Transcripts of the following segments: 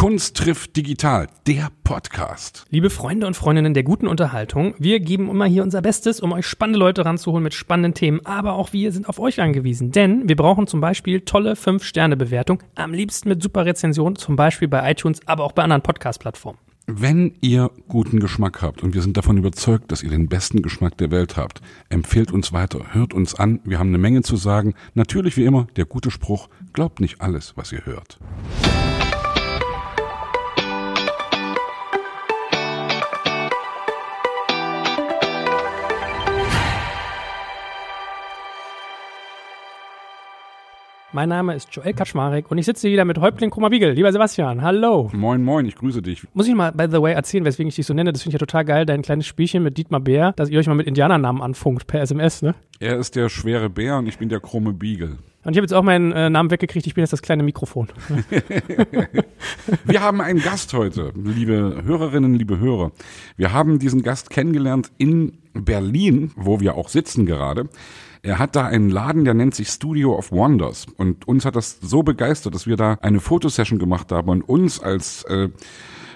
Kunst trifft digital, der Podcast. Liebe Freunde und Freundinnen der guten Unterhaltung, wir geben immer hier unser Bestes, um euch spannende Leute ranzuholen mit spannenden Themen, aber auch wir sind auf euch angewiesen, denn wir brauchen zum Beispiel tolle 5-Sterne-Bewertung, am liebsten mit super Rezension, zum Beispiel bei iTunes, aber auch bei anderen Podcast-Plattformen. Wenn ihr guten Geschmack habt und wir sind davon überzeugt, dass ihr den besten Geschmack der Welt habt, empfehlt uns weiter, hört uns an, wir haben eine Menge zu sagen. Natürlich wie immer der gute Spruch, glaubt nicht alles, was ihr hört. Mein Name ist Joel Kaczmarek und ich sitze hier wieder mit Häuptling Krummerbiegel. Lieber Sebastian, hallo. Moin, moin, ich grüße dich. Muss ich mal, by the way, erzählen, weswegen ich dich so nenne? Das finde ich ja total geil, dein kleines Spielchen mit Dietmar Bär, dass ihr euch mal mit Indianernamen anfunkt per SMS, ne? Er ist der schwere Bär und ich bin der krumme Beagle. Und ich habe jetzt auch meinen äh, Namen weggekriegt, ich bin jetzt das kleine Mikrofon. Wir haben einen Gast heute, liebe Hörerinnen, liebe Hörer. Wir haben diesen Gast kennengelernt in Berlin, wo wir auch sitzen gerade. Er hat da einen Laden, der nennt sich Studio of Wonders. Und uns hat das so begeistert, dass wir da eine Fotosession gemacht haben und uns als äh,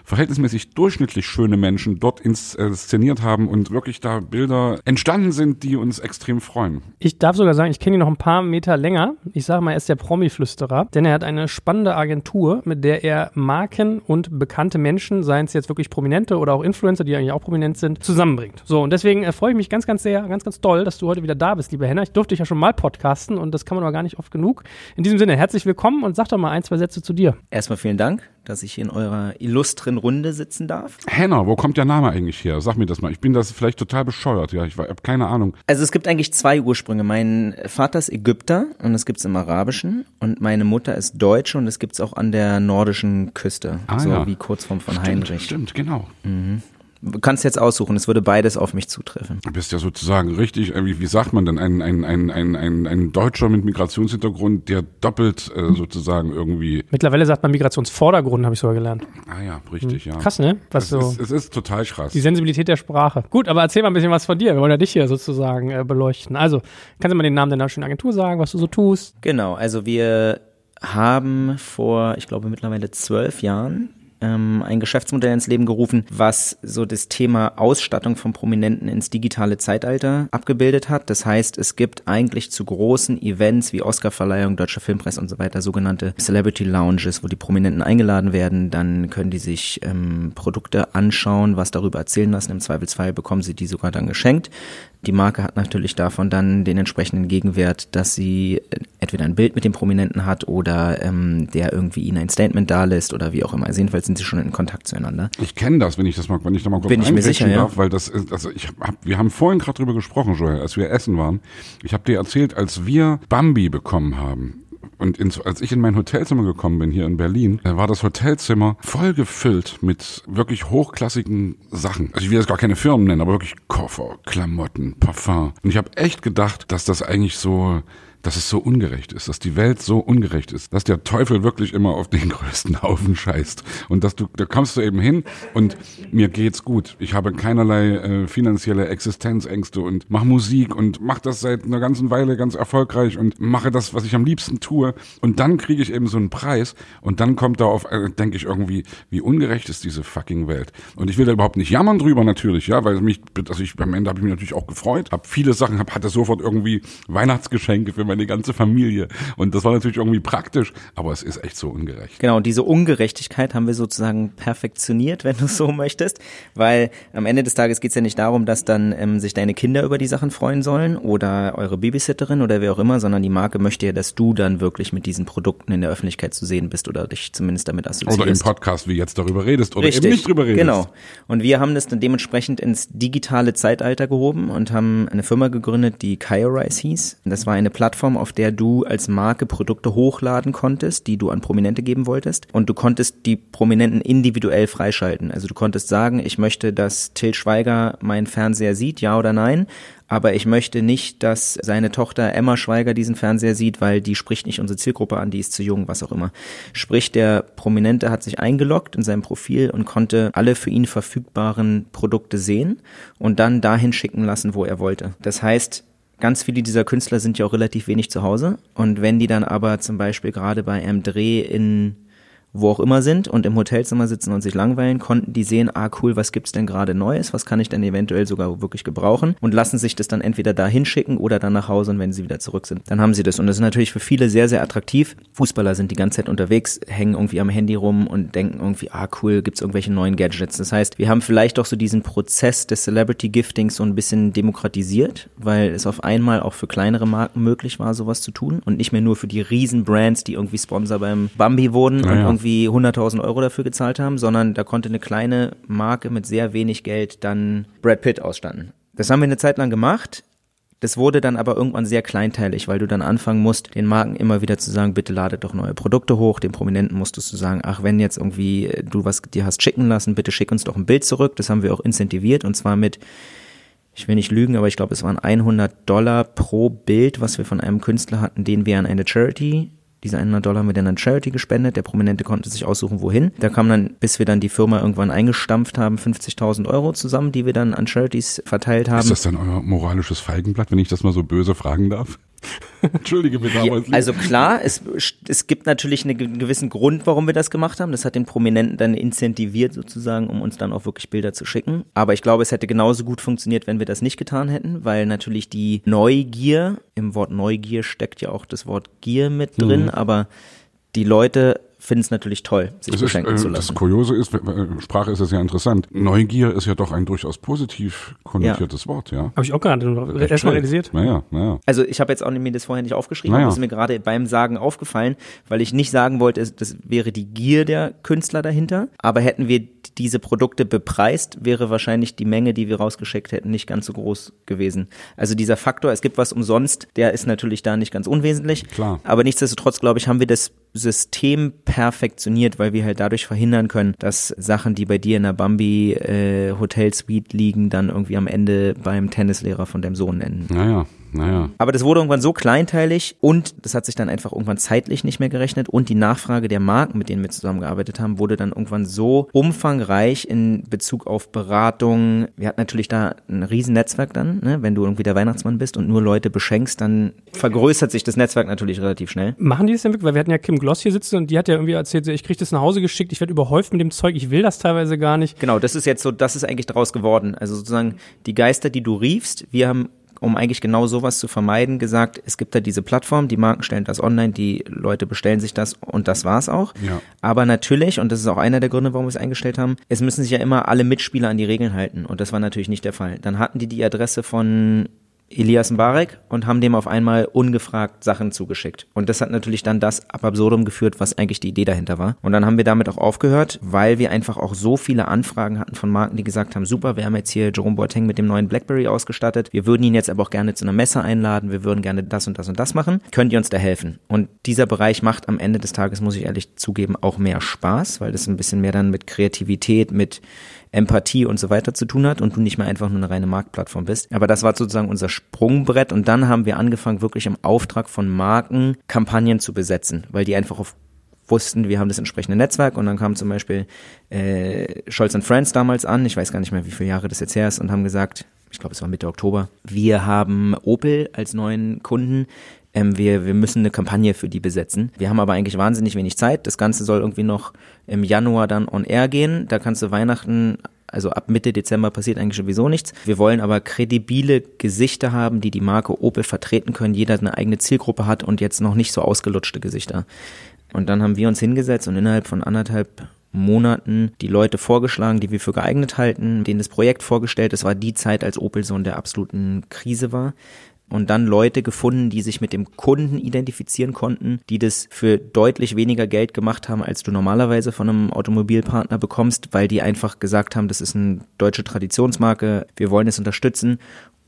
verhältnismäßig durchschnittlich schöne Menschen dort inszeniert haben und wirklich da Bilder entstanden sind, die uns extrem freuen. Ich darf sogar sagen, ich kenne ihn noch ein paar Meter länger. Ich sage mal, er ist der Promi-Flüsterer, denn er hat eine spannende Agentur, mit der er Marken und bekannte Menschen, seien es jetzt wirklich Prominente oder auch Influencer, die eigentlich auch prominent sind, zusammenbringt. So, und deswegen äh, freue ich mich ganz, ganz sehr, ganz, ganz doll, dass du heute wieder da bist, lieber Henner. Ich durfte dich ja schon mal podcasten und das kann man aber gar nicht oft genug. In diesem Sinne, herzlich willkommen und sag doch mal ein, zwei Sätze zu dir. Erstmal vielen Dank dass ich in eurer illustren Runde sitzen darf. Henna, wo kommt der Name eigentlich her? Sag mir das mal. Ich bin das vielleicht total bescheuert. Ja, ich habe keine Ahnung. Also es gibt eigentlich zwei Ursprünge. Mein Vater ist Ägypter und das gibt's im Arabischen und meine Mutter ist Deutsche und das gibt's auch an der nordischen Küste. Ah, so ja. wie Kurzform von stimmt, Heinrich. Stimmt, genau. Mhm. Du kannst jetzt aussuchen, es würde beides auf mich zutreffen. Du bist ja sozusagen richtig, wie, sagt man denn, ein, ein, ein, ein, ein, ein Deutscher mit Migrationshintergrund, der doppelt äh, sozusagen irgendwie. Mittlerweile sagt man Migrationsvordergrund, habe ich sogar gelernt. Ah ja, richtig, hm. ja. Krass, ne? Was es, so ist, es ist total krass. Die Sensibilität der Sprache. Gut, aber erzähl mal ein bisschen was von dir. Wir wollen ja dich hier sozusagen äh, beleuchten. Also, kannst du mal den Namen deiner schönen Agentur sagen, was du so tust? Genau, also wir haben vor, ich glaube, mittlerweile zwölf Jahren ähm, ein Geschäftsmodell ins Leben gerufen, was so das Thema Ausstattung von Prominenten ins digitale Zeitalter abgebildet hat. Das heißt, es gibt eigentlich zu großen Events wie Oscarverleihung, Deutsche Filmpresse und so weiter sogenannte Celebrity Lounges, wo die Prominenten eingeladen werden. Dann können die sich ähm, Produkte anschauen, was darüber erzählen lassen. Im Zweifelsfall bekommen sie die sogar dann geschenkt. Die Marke hat natürlich davon dann den entsprechenden Gegenwert, dass sie entweder ein Bild mit dem Prominenten hat oder ähm, der irgendwie ihnen ein Statement dalässt oder wie auch immer. Also jedenfalls sind sie schon in Kontakt zueinander. Ich kenne das, wenn ich das mal, wenn ich da mal kurz Bin ich mir sicher, darf, ja. weil das ist, also ich hab, wir haben vorhin gerade drüber gesprochen, Joel, als wir essen waren. Ich habe dir erzählt, als wir Bambi bekommen haben, und ins, als ich in mein Hotelzimmer gekommen bin hier in Berlin, war das Hotelzimmer voll gefüllt mit wirklich hochklassigen Sachen. Also ich will jetzt gar keine Firmen nennen, aber wirklich Koffer, Klamotten, Parfum. Und ich habe echt gedacht, dass das eigentlich so dass es so ungerecht ist, dass die Welt so ungerecht ist, dass der Teufel wirklich immer auf den größten Haufen scheißt und dass du, da kommst du eben hin und mir geht's gut. Ich habe keinerlei äh, finanzielle Existenzängste und mache Musik und mache das seit einer ganzen Weile ganz erfolgreich und mache das, was ich am liebsten tue und dann kriege ich eben so einen Preis und dann kommt da auf, äh, denke ich irgendwie, wie ungerecht ist diese fucking Welt. Und ich will da überhaupt nicht jammern drüber natürlich, ja, weil mich, also ich am Ende habe ich mich natürlich auch gefreut, habe viele Sachen, hab, hatte sofort irgendwie Weihnachtsgeschenke für meine meine ganze Familie. Und das war natürlich irgendwie praktisch, aber es ist echt so ungerecht. Genau, und diese Ungerechtigkeit haben wir sozusagen perfektioniert, wenn du so möchtest, weil am Ende des Tages geht es ja nicht darum, dass dann ähm, sich deine Kinder über die Sachen freuen sollen oder eure Babysitterin oder wer auch immer, sondern die Marke möchte ja, dass du dann wirklich mit diesen Produkten in der Öffentlichkeit zu sehen bist oder dich zumindest damit assoziierst. Oder im Podcast, wie jetzt darüber redest oder Richtig, eben nicht drüber redest. Genau. Und wir haben das dann dementsprechend ins digitale Zeitalter gehoben und haben eine Firma gegründet, die Kaiorize hieß. Das war eine Plattform, Plattform, auf der du als Marke Produkte hochladen konntest, die du an Prominente geben wolltest. Und du konntest die Prominenten individuell freischalten. Also du konntest sagen, ich möchte, dass Till Schweiger meinen Fernseher sieht, ja oder nein. Aber ich möchte nicht, dass seine Tochter Emma Schweiger diesen Fernseher sieht, weil die spricht nicht unsere Zielgruppe an, die ist zu jung, was auch immer. Sprich, der Prominente hat sich eingeloggt in seinem Profil und konnte alle für ihn verfügbaren Produkte sehen und dann dahin schicken lassen, wo er wollte. Das heißt, ganz viele dieser Künstler sind ja auch relativ wenig zu Hause. Und wenn die dann aber zum Beispiel gerade bei einem Dreh in wo auch immer sind und im Hotelzimmer sitzen und sich langweilen, konnten die sehen, ah cool, was gibt's denn gerade Neues, was kann ich denn eventuell sogar wirklich gebrauchen und lassen sich das dann entweder da hinschicken oder dann nach Hause und wenn sie wieder zurück sind, dann haben sie das. Und das ist natürlich für viele sehr, sehr attraktiv. Fußballer sind die ganze Zeit unterwegs, hängen irgendwie am Handy rum und denken irgendwie, ah cool, gibt's irgendwelche neuen Gadgets. Das heißt, wir haben vielleicht auch so diesen Prozess des Celebrity Giftings so ein bisschen demokratisiert, weil es auf einmal auch für kleinere Marken möglich war, sowas zu tun und nicht mehr nur für die riesen Brands, die irgendwie Sponsor beim Bambi wurden Naja. und irgendwie 100.000 Euro dafür gezahlt haben, sondern da konnte eine kleine Marke mit sehr wenig Geld dann Brad Pitt ausstatten. Das haben wir eine Zeit lang gemacht. Das wurde dann aber irgendwann sehr kleinteilig, weil du dann anfangen musst, den Marken immer wieder zu sagen, bitte ladet doch neue Produkte hoch. Den Prominenten musstest du sagen, ach, wenn jetzt irgendwie du was dir hast schicken lassen, bitte schick uns doch ein Bild zurück. Das haben wir auch incentiviert und zwar mit, ich will nicht lügen, aber ich glaube, es waren 100 Dollar pro Bild, was wir von einem Künstler hatten, den wir an eine Charity diese 100 Dollar haben wir dann an Charity gespendet. Der Prominente konnte sich aussuchen, wohin. Da kam dann, bis wir dann die Firma irgendwann eingestampft haben, 50.000 Euro zusammen, die wir dann an Charities verteilt haben. Ist das dann euer moralisches Feigenblatt, wenn ich das mal so böse fragen darf? Entschuldige bitte, Ja, also klar, es, es gibt natürlich einen ge- gewissen Grund, warum wir das gemacht haben. Das hat den Prominenten dann incentiviert sozusagen, um uns dann auch wirklich Bilder zu schicken. Aber ich glaube, es hätte genauso gut funktioniert, wenn wir das nicht getan hätten, weil natürlich die Neugier, im Wort Neugier steckt ja auch das Wort Gier mit drin, aber die Leute finden es natürlich toll, sich Es ist, beschenken äh, zu das lassen. Kuriose ist, Sprache ist es ja interessant. Neugier ist ja doch ein durchaus positiv konnotiertes Wort, ja. Habe ich auch gerade erstmal realisiert. Naja, naja. Also ich habe jetzt auch mir das vorher nicht aufgeschrieben, Naja. das ist mir gerade beim Sagen aufgefallen, weil ich nicht sagen wollte, das wäre die Gier der Künstler dahinter. Aber hätten wir diese Produkte bepreist, wäre wahrscheinlich die Menge, die wir rausgeschickt hätten, nicht ganz so groß gewesen. Also dieser Faktor, es gibt was umsonst, der ist natürlich da nicht ganz unwesentlich. Klar. Aber nichtsdestotrotz, glaube ich, haben wir das System perfektioniert, weil wir halt dadurch verhindern können, dass Sachen, die bei dir in der Bambi äh, Hotelsuite liegen, dann irgendwie am Ende beim Tennislehrer von deinem Sohn enden. Naja, naja. Aber das wurde irgendwann so kleinteilig und das hat sich dann einfach irgendwann zeitlich nicht mehr gerechnet und die Nachfrage der Marken, mit denen wir zusammengearbeitet haben, wurde dann irgendwann so umfangreich in Bezug auf Beratung. Wir hatten natürlich da ein riesen Netzwerk dann, ne? wenn du irgendwie der Weihnachtsmann bist und nur Leute beschenkst, dann vergrößert sich das Netzwerk natürlich relativ schnell. Machen die das denn wirklich? Weil wir hatten ja Kim Gloss hier sitzen und die hat ja irgendwie erzählt, so, ich kriege das nach Hause geschickt, ich werde überhäuft mit dem Zeug, ich will das teilweise gar nicht. Genau, das ist jetzt so, das ist eigentlich daraus geworden. Also sozusagen die Geister, die du riefst, wir haben um eigentlich genau sowas zu vermeiden, gesagt, es gibt da diese Plattform, die Marken stellen das online, die Leute bestellen sich das und das war's auch. Ja. Aber natürlich, und das ist auch einer der Gründe, warum wir es eingestellt haben, es müssen sich ja immer alle Mitspieler an die Regeln halten und das war natürlich nicht der Fall. Dann hatten die die Adresse von Elias Mbarek und haben dem auf einmal ungefragt Sachen zugeschickt. Und das hat natürlich dann das ab absurdum geführt, was eigentlich die Idee dahinter war. Und dann haben wir damit auch aufgehört, weil wir einfach auch so viele Anfragen hatten von Marken, die gesagt haben, super, wir haben jetzt hier Jerome Boateng mit dem neuen Blackberry ausgestattet. Wir würden ihn jetzt aber auch gerne zu einer Messe einladen. Wir würden gerne das und das und das machen. Könnt ihr uns da helfen? Und dieser Bereich macht am Ende des Tages, muss ich ehrlich zugeben, auch mehr Spaß, weil das ein bisschen mehr dann mit Kreativität, mit Empathie und so weiter zu tun hat und du nicht mehr einfach nur eine reine Marktplattform bist. Aber das war sozusagen unser Sprungbrett und dann haben wir angefangen, wirklich im Auftrag von Marken Kampagnen zu besetzen, weil die einfach auf wussten, wir haben das entsprechende Netzwerk und dann kam zum Beispiel äh, Scholz Friends damals an, ich weiß gar nicht mehr, wie viele Jahre das jetzt her ist, und haben gesagt, ich glaube, es war Mitte Oktober, wir haben Opel als neuen Kunden, ähm, wir, wir müssen eine Kampagne für die besetzen. Wir haben aber eigentlich wahnsinnig wenig Zeit. Das Ganze soll irgendwie noch im Januar dann on air gehen. Da kannst du Weihnachten also ab Mitte Dezember passiert eigentlich sowieso nichts. Wir wollen aber kredibile Gesichter haben, die die Marke Opel vertreten können. Jeder eine eigene Zielgruppe hat und jetzt noch nicht so ausgelutschte Gesichter. Und dann haben wir uns hingesetzt und innerhalb von anderthalb Monaten die Leute vorgeschlagen, die wir für geeignet halten, denen das Projekt vorgestellt. Es war die Zeit, als Opel so in der absoluten Krise war. Und dann Leute gefunden, die sich mit dem Kunden identifizieren konnten, die das für deutlich weniger Geld gemacht haben, als du normalerweise von einem Automobilpartner bekommst, weil die einfach gesagt haben, das ist eine deutsche Traditionsmarke, wir wollen es unterstützen.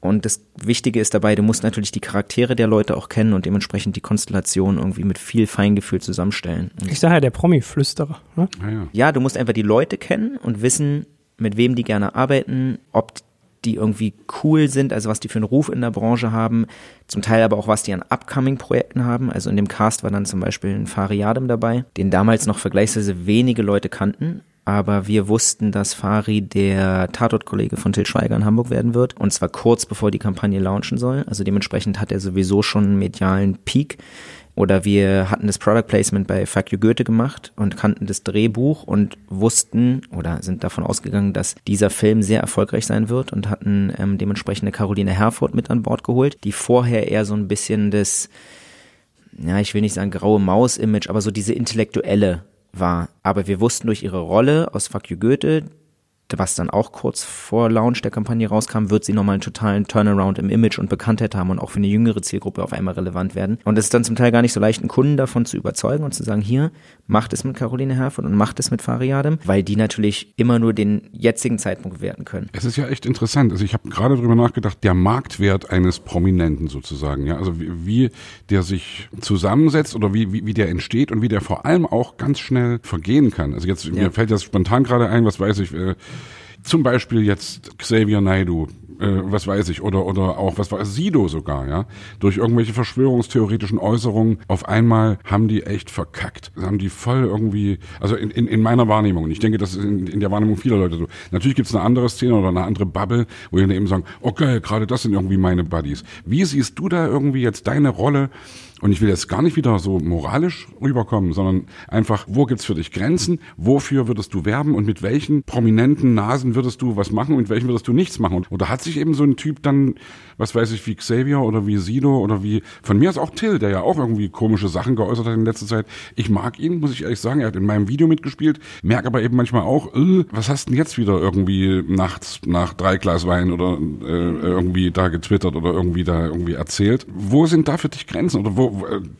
Und das Wichtige ist dabei, du musst natürlich die Charaktere der Leute auch kennen und dementsprechend die Konstellation irgendwie mit viel Feingefühl zusammenstellen. Und Ich sage ja, der Promi-Flüsterer. Ne? naja. ja, du musst einfach die Leute kennen und wissen, mit wem die gerne arbeiten, ob die irgendwie cool sind, also was die für einen Ruf in der Branche haben, zum Teil aber auch was die an Upcoming-Projekten haben. Also in dem Cast war dann zum Beispiel ein Fari Adem dabei, den damals noch vergleichsweise wenige Leute kannten. Aber wir wussten, dass Fari der Tatort-Kollege von Till Schweiger in Hamburg werden wird. Und zwar kurz bevor die Kampagne launchen soll. Also dementsprechend hat er sowieso schon einen medialen Peak. Oder wir hatten das Product Placement bei Fuck You Goethe gemacht und kannten das Drehbuch und wussten oder sind davon ausgegangen, dass dieser Film sehr erfolgreich sein wird und hatten ähm, dementsprechend eine Caroline Herford mit an Bord geholt, die vorher eher so ein bisschen das, ja, ich will nicht sagen graue Maus-Image, aber so diese intellektuelle war. Aber wir wussten durch ihre Rolle aus Fuck You Goethe, was dann auch kurz vor Launch der Kampagne rauskam, wird sie nochmal einen totalen Turnaround im Image und Bekanntheit haben und auch für eine jüngere Zielgruppe auf einmal relevant werden. Und es ist dann zum Teil gar nicht so leicht, einen Kunden davon zu überzeugen und zu sagen, hier, macht es mit Caroline Herford und macht es mit Fariadem, weil die natürlich immer nur den jetzigen Zeitpunkt bewerten können. Es ist ja echt interessant. Also ich habe gerade darüber nachgedacht, der Marktwert eines Prominenten sozusagen, ja, also wie, wie der sich zusammensetzt oder wie, wie, wie der entsteht und wie der vor allem auch ganz schnell vergehen kann. Also jetzt, ja. mir fällt jetzt spontan gerade ein, was weiß ich, äh, zum Beispiel jetzt Xavier Naidu, äh, was weiß ich, oder, oder auch, was war Sido sogar, ja, durch irgendwelche verschwörungstheoretischen Äußerungen, auf einmal haben die echt verkackt. Haben die voll irgendwie, also in, in, in meiner Wahrnehmung, und ich denke, das ist in, in der Wahrnehmung vieler Leute so. Natürlich gibt es eine andere Szene oder eine andere Bubble, wo die eben sagen, okay, gerade das sind irgendwie meine Buddies. Wie siehst du da irgendwie jetzt deine Rolle und ich will jetzt gar nicht wieder so moralisch rüberkommen, sondern einfach, wo gibt's für dich Grenzen? Wofür würdest du werben? Und mit welchen prominenten Nasen würdest du was machen und mit welchen würdest du nichts machen? Und, oder hat sich eben so ein Typ dann, was weiß ich, wie Xavier oder wie Sido oder wie, von mir ist auch Till, der ja auch irgendwie komische Sachen geäußert hat in letzter Zeit. Ich mag ihn, muss ich ehrlich sagen. Er hat in meinem Video mitgespielt, merke aber eben manchmal auch, äh, was hast denn jetzt wieder irgendwie nachts nach drei Glas Wein oder äh, irgendwie da getwittert oder irgendwie da irgendwie erzählt? Wo sind da für dich Grenzen? Oder wo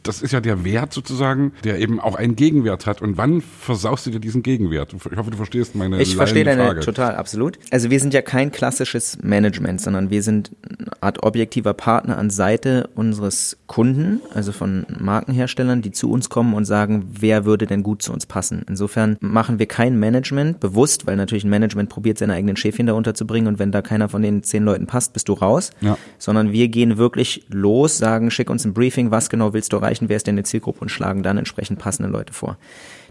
das ist ja der Wert sozusagen, der eben auch einen Gegenwert hat. Und wann versaust du dir diesen Gegenwert? Ich hoffe, du verstehst meine Ich verstehe deine Frage. total, absolut. Also wir sind ja kein klassisches Management, sondern wir sind eine Art objektiver Partner an Seite unseres Kunden, also von Markenherstellern, die zu uns kommen und sagen, wer würde denn gut zu uns passen. Insofern machen wir kein Management bewusst, weil natürlich ein Management probiert, seine eigenen Schäfchen da unterzubringen und wenn da keiner von den zehn Leuten passt, bist du raus. Ja. Sondern wir gehen wirklich los, sagen, schick uns ein Briefing, was genau willst du erreichen, wer ist denn die Zielgruppe und schlagen dann entsprechend passende Leute vor.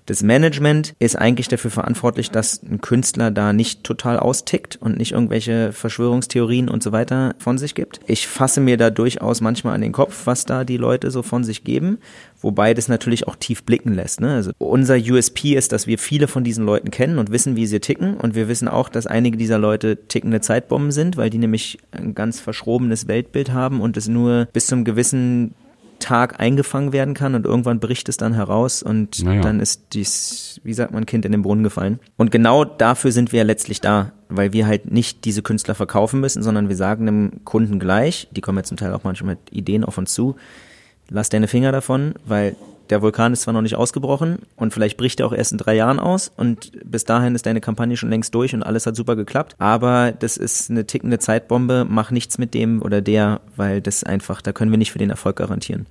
Das Management ist eigentlich dafür verantwortlich, dass ein Künstler da nicht total austickt und nicht irgendwelche Verschwörungstheorien und so weiter von sich gibt. Ich fasse mir da durchaus manchmal an den Kopf, was da die Leute so von sich geben, wobei das natürlich auch tief blicken lässt. Ne? Also unser USP ist, dass wir viele von diesen Leuten kennen und wissen, wie sie ticken und wir wissen auch, dass einige dieser Leute tickende Zeitbomben sind, weil die nämlich ein ganz verschrobenes Weltbild haben und es nur bis zum gewissen Tag eingefangen werden kann und irgendwann bricht es dann heraus und naja. dann ist dies, wie sagt man, Kind in den Brunnen gefallen. Und genau dafür sind wir ja letztlich da, weil wir halt nicht diese Künstler verkaufen müssen, sondern wir sagen dem Kunden gleich, die kommen ja zum Teil auch manchmal mit Ideen auf uns zu, lass deine Finger davon, weil der Vulkan ist zwar noch nicht ausgebrochen und vielleicht bricht er auch erst in drei Jahren aus und bis dahin ist deine Kampagne schon längst durch und alles hat super geklappt. Aber das ist eine tickende Zeitbombe, mach nichts mit dem oder der, weil das einfach, da können wir nicht für den Erfolg garantieren.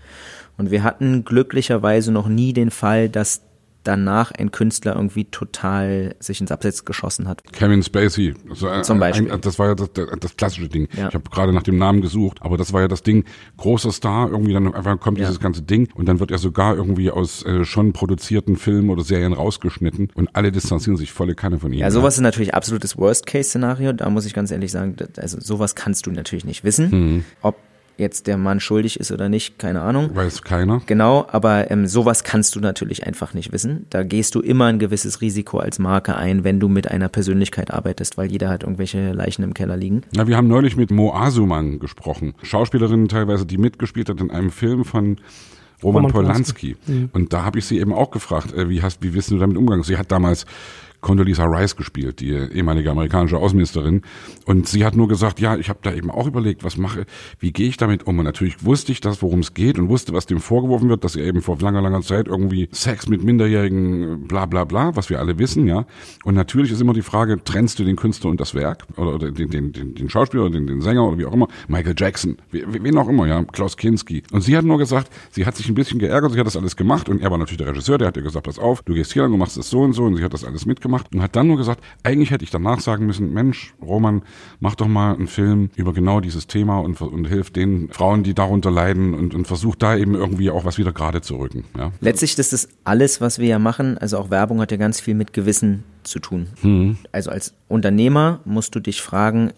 Und wir hatten glücklicherweise noch nie den Fall, dass danach ein Künstler irgendwie total sich ins Abseits geschossen hat. Kevin Spacey. Also Zum Beispiel. Ein, das war ja das, das klassische Ding. Ja. Ich habe gerade nach dem Namen gesucht, aber das war ja das Ding. Großer Star, irgendwie dann einfach kommt ja. dieses ganze Ding und dann wird er sogar irgendwie aus äh, schon produzierten Filmen oder Serien rausgeschnitten und alle distanzieren sich volle Kanne von ihm. Ja, sowas ist natürlich absolutes Worst-Case-Szenario. Da muss ich ganz ehrlich sagen, also sowas kannst du natürlich nicht wissen. Mhm. Ob jetzt der Mann schuldig ist oder nicht, keine Ahnung. Weiß keiner. Genau, aber ähm, sowas kannst du natürlich einfach nicht wissen. Da gehst du immer ein gewisses Risiko als Marke ein, wenn du mit einer Persönlichkeit arbeitest, weil jeder hat irgendwelche Leichen im Keller liegen. Ja, wir haben neulich mit Mo Asuman gesprochen. Schauspielerin teilweise, die mitgespielt hat in einem Film von Roman, Roman Polanski. Polanski. Mhm. Und da habe ich sie eben auch gefragt, äh, wie hast, wie wissen du damit umgegangen? Sie hat damals Condoleezza Rice gespielt, die ehemalige amerikanische Außenministerin. Und sie hat nur gesagt, ja, ich habe da eben auch überlegt, was mache, wie gehe ich damit um? Und natürlich wusste ich das, worum es geht und wusste, was dem vorgeworfen wird, dass er eben vor langer, langer Zeit irgendwie Sex mit Minderjährigen, bla bla bla, was wir alle wissen, ja. Und natürlich ist immer die Frage, trennst du den Künstler und das Werk? Oder, den, den, den, den Schauspieler, den, den Sänger oder wie auch immer, Michael Jackson, wen auch immer, ja, Klaus Kinski. Und sie hat nur gesagt, sie hat sich ein bisschen geärgert, sie hat das alles gemacht und er war natürlich der Regisseur, der hat ihr gesagt, pass auf, du gehst hier lang, du machst das so und so und sie hat das alles mitgemacht gemacht und hat dann nur gesagt, eigentlich hätte ich danach sagen müssen, Mensch, Roman, mach doch mal einen Film über genau dieses Thema und, und hilf den Frauen, die darunter leiden und, und versucht da eben irgendwie auch was wieder gerade zu rücken. Ja. Letztlich ist das alles, was wir ja machen, also auch Werbung hat ja ganz viel mit Gewissen zu tun. Mhm. Also als Unternehmer musst du dich fragen,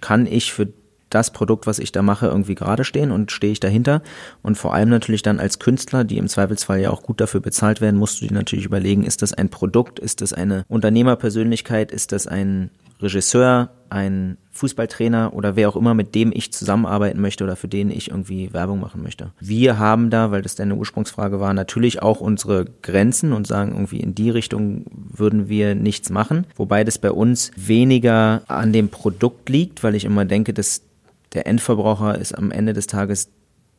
kann ich für das Produkt, was ich da mache, irgendwie gerade stehen und stehe ich dahinter. Und vor allem natürlich dann als Künstler, die im Zweifelsfall ja auch gut dafür bezahlt werden, musst du dir natürlich überlegen, ist das ein Produkt, ist das eine Unternehmerpersönlichkeit, ist das ein Regisseur, ein Fußballtrainer oder wer auch immer, mit dem ich zusammenarbeiten möchte oder für den ich irgendwie Werbung machen möchte. Wir haben da, weil das deine Ursprungsfrage war, natürlich auch unsere Grenzen und sagen irgendwie in die Richtung würden wir nichts machen, wobei das bei uns weniger an dem Produkt liegt, weil ich immer denke, dass der Endverbraucher ist am Ende des Tages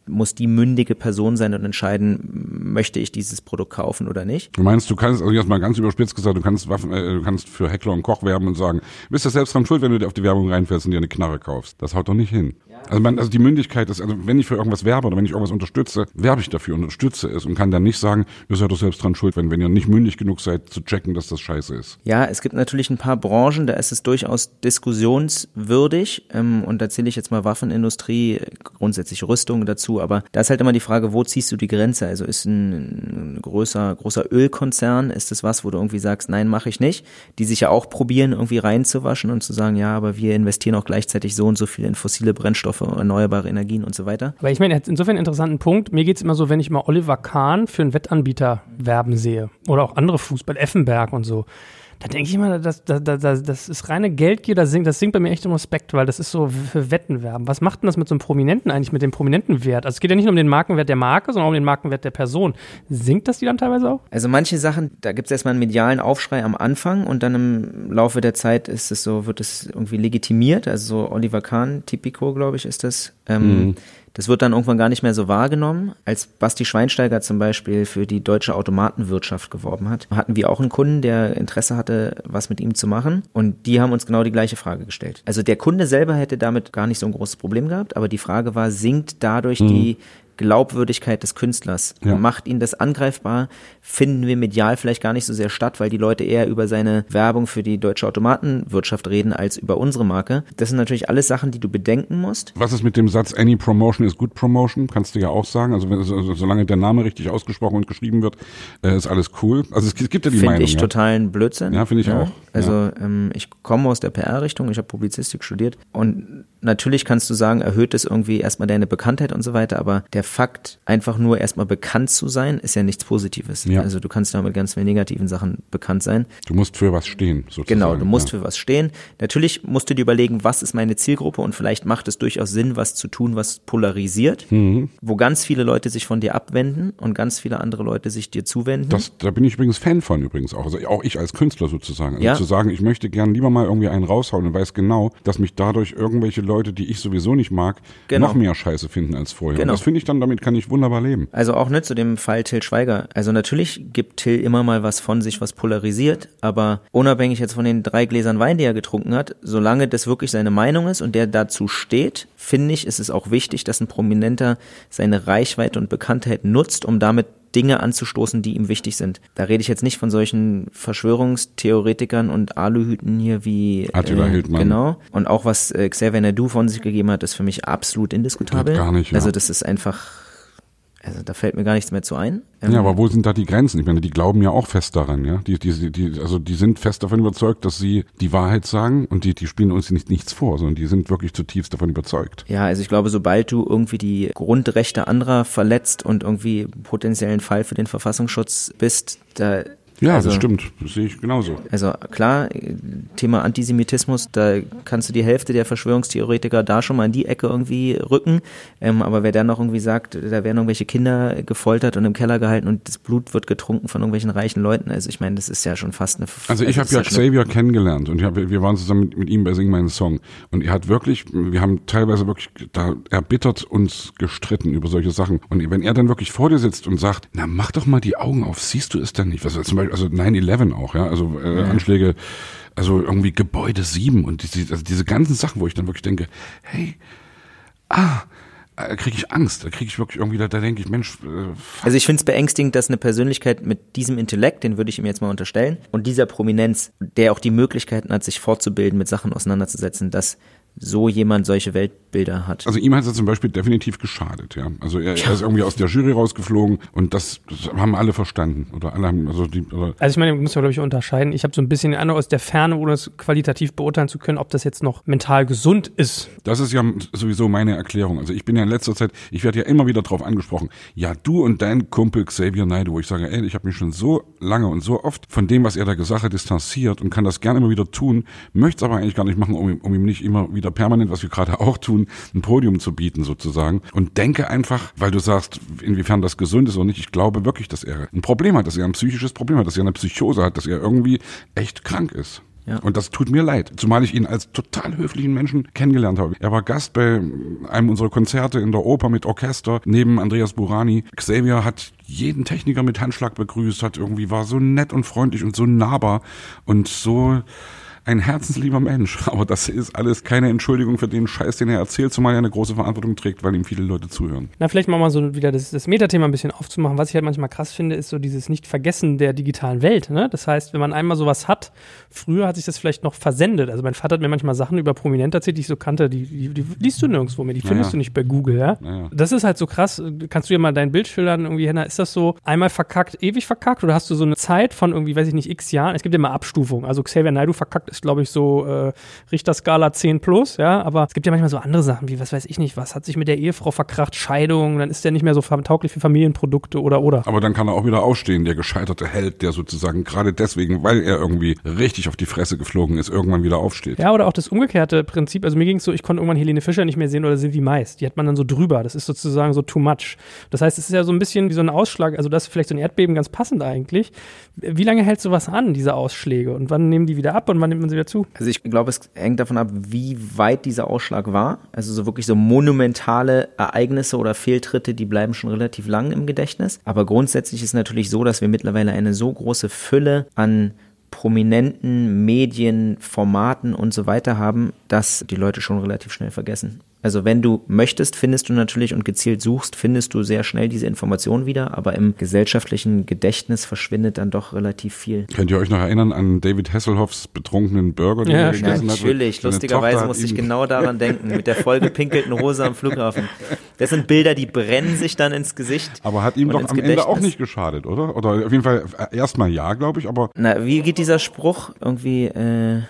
muss die mündige Person sein und entscheiden, möchte ich dieses Produkt kaufen oder nicht. Du meinst, du kannst, also jetzt mal ganz überspitzt gesagt, du kannst Waffen, äh, du kannst für Heckler und Koch werben und sagen, bist du selbst dran schuld, wenn du dir auf die Werbung reinfährst und dir eine Knarre kaufst. Das haut doch nicht hin. Also, man, also die Mündigkeit ist, also wenn ich für irgendwas werbe oder wenn ich irgendwas unterstütze, werbe ich dafür und unterstütze es und kann dann nicht sagen, ihr seid doch selbst dran schuld, wenn, wenn ihr nicht mündig genug seid, zu checken, dass das scheiße ist. Ja, es gibt natürlich ein paar Branchen, da ist es durchaus diskussionswürdig ähm, und da zähle ich jetzt mal Waffenindustrie, grundsätzlich Rüstung dazu, aber da ist halt immer die Frage, wo ziehst du die Grenze? Also ist ein, ein größer, großer Ölkonzern, ist das was, wo du irgendwie sagst, nein, mache ich nicht, die sich ja auch probieren, irgendwie reinzuwaschen und zu sagen, ja, aber wir investieren auch gleichzeitig so und so viel in fossile Brennstoffe, erneuerbare Energien und so weiter. Weil ich meine, er hat insofern einen interessanten Punkt. Mir geht es immer so, wenn ich mal Oliver Kahn für einen Wettanbieter werben sehe oder auch andere Fußball, Effenberg und so da denke ich immer, das, das, das, das ist reine Geldgier, das singt, das singt bei mir echt um Respekt, weil das ist so für Wettenwerben. Was macht denn das mit so einem Prominenten eigentlich, mit dem Prominentenwert? Also es geht ja nicht nur um den Markenwert der Marke, sondern auch um den Markenwert der Person. Sinkt das die dann teilweise auch? Also manche Sachen, da gibt es erstmal einen medialen Aufschrei am Anfang und dann im Laufe der Zeit ist es so, wird es irgendwie legitimiert. Also so Oliver Kahn, Tipico, glaube ich, ist das. Ähm, mhm. Das wird dann irgendwann gar nicht mehr so wahrgenommen. Als Basti Schweinsteiger zum Beispiel für die deutsche Automatenwirtschaft geworben hat, hatten wir auch einen Kunden, der Interesse hatte, was mit ihm zu machen. Und die haben uns genau die gleiche Frage gestellt. Also der Kunde selber hätte damit gar nicht so ein großes Problem gehabt, aber die Frage war, sinkt dadurch mhm. die Glaubwürdigkeit des Künstlers. Ja. Macht ihn das angreifbar, finden wir medial vielleicht gar nicht so sehr statt, weil die Leute eher über seine Werbung für die deutsche Automatenwirtschaft reden als über unsere Marke. Das sind natürlich alles Sachen, die du bedenken musst. Was ist mit dem Satz Any Promotion is good promotion? Kannst du ja auch sagen. Also, also solange der Name richtig ausgesprochen und geschrieben wird, äh, ist alles cool. Also es gibt ja die find Meinung. Finde ich ja. totalen Blödsinn. Ja, finde ich ja. auch. Also ja. ähm, ich komme aus der PR-Richtung, ich habe Publizistik studiert und natürlich kannst du sagen, erhöht es irgendwie erstmal deine Bekanntheit und so weiter, aber der Fakt, einfach nur erstmal bekannt zu sein, ist ja nichts Positives. Ja. Also du kannst ja mit ganz vielen negativen Sachen bekannt sein. Du musst für was stehen, sozusagen. Genau, du musst ja. für was stehen. Natürlich musst du dir überlegen, was ist meine Zielgruppe und vielleicht macht es durchaus Sinn, was zu tun, was polarisiert, mhm. wo ganz viele Leute sich von dir abwenden und ganz viele andere Leute sich dir zuwenden. Das, da bin ich übrigens Fan von übrigens auch. Also auch ich als Künstler sozusagen. Also ja. zu sagen, ich möchte gern lieber mal irgendwie einen raushauen und weiß genau, dass mich dadurch irgendwelche Leute, die ich sowieso nicht mag, genau. noch mehr Scheiße finden als vorher. Genau. Und das finde ich dann, damit kann ich wunderbar leben. Also auch nicht zu dem Fall Till Schweiger. Also natürlich gibt Till immer mal was von sich, was polarisiert, aber unabhängig jetzt von den drei Gläsern Wein, die er getrunken hat, solange das wirklich seine Meinung ist und der dazu steht, finde ich, ist es auch wichtig, dass ein Prominenter seine Reichweite und Bekanntheit nutzt, um damit Dinge anzustoßen, die ihm wichtig sind. Da rede ich jetzt nicht von solchen Verschwörungstheoretikern und Aluhüten hier wie Attila äh, Hildmann. Genau. Und auch was äh, Xavier Nadu von sich gegeben hat, ist für mich absolut indiskutabel. Gar nicht, ja. Also das ist einfach also da fällt mir gar nichts mehr zu ein. Ähm, ja, aber wo sind da die Grenzen? Ich meine, die glauben ja auch fest daran, ja. Die, die, die, also die sind fest davon überzeugt, dass sie die Wahrheit sagen und die, die spielen uns nicht nichts vor, sondern die sind wirklich zutiefst davon überzeugt. Ja, also ich glaube, sobald du irgendwie die Grundrechte anderer verletzt und irgendwie potenziellen Fall für den Verfassungsschutz bist, da ja, also, das stimmt. Das sehe ich genauso. Also klar, Thema Antisemitismus, da kannst du die Hälfte der Verschwörungstheoretiker da schon mal in die Ecke irgendwie rücken. Ähm, aber wer dann noch irgendwie sagt, da werden irgendwelche Kinder gefoltert und im Keller gehalten und das Blut wird getrunken von irgendwelchen reichen Leuten, also ich meine, das ist ja schon fast eine. Also ich also habe ja Xavier kennengelernt und hab, wir waren zusammen mit, mit ihm bei Sing meinen Song und er hat wirklich, wir haben teilweise wirklich da erbittert uns gestritten über solche Sachen. Und wenn er dann wirklich vor dir sitzt und sagt, na mach doch mal die Augen auf, siehst du es denn nicht? Was zum Beispiel also 9-11 auch, ja, also äh, ja. Anschläge, also irgendwie Gebäude 7 und diese, also diese ganzen Sachen, wo ich dann wirklich denke, hey, ah, da kriege ich Angst, da kriege ich wirklich irgendwie, da, da denke ich, Mensch. Äh, also ich finde es beängstigend, dass eine Persönlichkeit mit diesem Intellekt, den würde ich ihm jetzt mal unterstellen, und dieser Prominenz, der auch die Möglichkeiten hat, sich fortzubilden, mit Sachen auseinanderzusetzen, dass so jemand solche Welt Bilder hat. Also ihm hat es zum Beispiel definitiv geschadet, ja. Also er, er ist irgendwie aus der Jury rausgeflogen und das, das haben alle verstanden. Oder alle haben, also die, oder Also ich meine, man muss ja, glaube ich, unterscheiden. Ich habe so ein bisschen den Eindruck aus der Ferne, ohne es qualitativ beurteilen zu können, ob das jetzt noch mental gesund ist. Das ist ja sowieso meine Erklärung. Also ich bin ja in letzter Zeit, ich werde ja immer wieder darauf angesprochen, ja, du und dein Kumpel Xavier Naidoo, wo ich sage, ey, ich habe mich schon so lange und so oft von dem, was er da gesagt hat, distanziert und kann das gerne immer wieder tun, möchte es aber eigentlich gar nicht machen, um, um ihm nicht immer wieder permanent, was wir gerade auch tun, ein Podium zu bieten sozusagen. Und denke einfach, weil du sagst, inwiefern das gesund ist oder nicht, ich glaube wirklich, dass er ein Problem hat, dass er ein psychisches Problem hat, dass er eine Psychose hat, dass er irgendwie echt krank ist. Ja. Und das tut mir leid, zumal ich ihn als total höflichen Menschen kennengelernt habe. Er war Gast bei einem unserer Konzerte in der Oper mit Orchester neben Andreas Burani. Xavier hat jeden Techniker mit Handschlag begrüßt, hat irgendwie war so nett und freundlich und so nahbar und so ein herzenslieber Mensch. Aber das ist alles keine Entschuldigung für den Scheiß, den er erzählt, zumal er eine große Verantwortung trägt, weil ihm viele Leute zuhören. Na, vielleicht mal, mal so wieder das, das Metathema ein bisschen aufzumachen. Was ich halt manchmal krass finde, ist so dieses Nicht-Vergessen der digitalen Welt. Ne? Das heißt, wenn man einmal sowas hat, früher hat sich das vielleicht noch versendet. Also mein Vater hat mir manchmal Sachen über Prominente erzählt, die ich so kannte, die, die, die liest du nirgendwo mehr, die findest Naja. du nicht bei Google, ja? Naja. Das ist halt so krass. Kannst du dir mal dein Bild schildern, irgendwie, Henna, ist das so einmal verkackt, ewig verkackt? Oder hast du so eine Zeit von irgendwie, weiß ich nicht, x Jahren? Es gibt ja immer Abstufungen. Also Xavier Naidoo verkackt ist, glaube ich, so äh, Richterskala 10 plus, ja. Aber es gibt ja manchmal so andere Sachen, wie, was weiß ich nicht, was hat sich mit der Ehefrau verkracht, Scheidung, dann ist der nicht mehr so tauglich für Familienprodukte oder, oder. Aber dann kann er auch wieder aufstehen, der gescheiterte Held, der sozusagen gerade deswegen, weil er irgendwie richtig auf die Fresse geflogen ist, irgendwann wieder aufsteht. Ja, oder auch das umgekehrte Prinzip. Also mir ging es so, ich konnte irgendwann Helene Fischer nicht mehr sehen oder Sylvie Mais. Die hat man dann so drüber. Das ist sozusagen so too much. Das heißt, es ist ja so ein bisschen wie so ein Ausschlag. Also das ist vielleicht so ein Erdbeben ganz passend eigentlich. Wie lange hält sowas an, diese Ausschläge? Und wann nehmen die wieder ab und wann nimmt man sie wieder zu? Also ich glaube, es hängt davon ab, wie weit dieser Ausschlag war. Also so wirklich so monumentale Ereignisse oder Fehltritte, die bleiben schon relativ lang im Gedächtnis. Aber grundsätzlich ist natürlich so, dass wir mittlerweile eine so große Fülle an prominenten Medien, Formaten und so weiter haben, dass die Leute schon relativ schnell vergessen. Also wenn du möchtest, findest du natürlich und gezielt suchst, findest du sehr schnell diese Informationen wieder, aber im gesellschaftlichen Gedächtnis verschwindet dann doch relativ viel. Könnt ihr euch noch erinnern an David Hasselhoffs betrunkenen Burger, den Ja, er gegessen hat? Natürlich, lustigerweise musste ich genau daran denken, mit der vollgepinkelten Hose am Flughafen. Das sind Bilder, die brennen sich dann ins Gesicht. Aber hat ihm doch ins am Ende auch Gedächtnis. nicht geschadet, oder? Oder auf jeden Fall äh, erstmal ja, glaube ich, aber Na, wie geht dieser Spruch? Irgendwie, äh,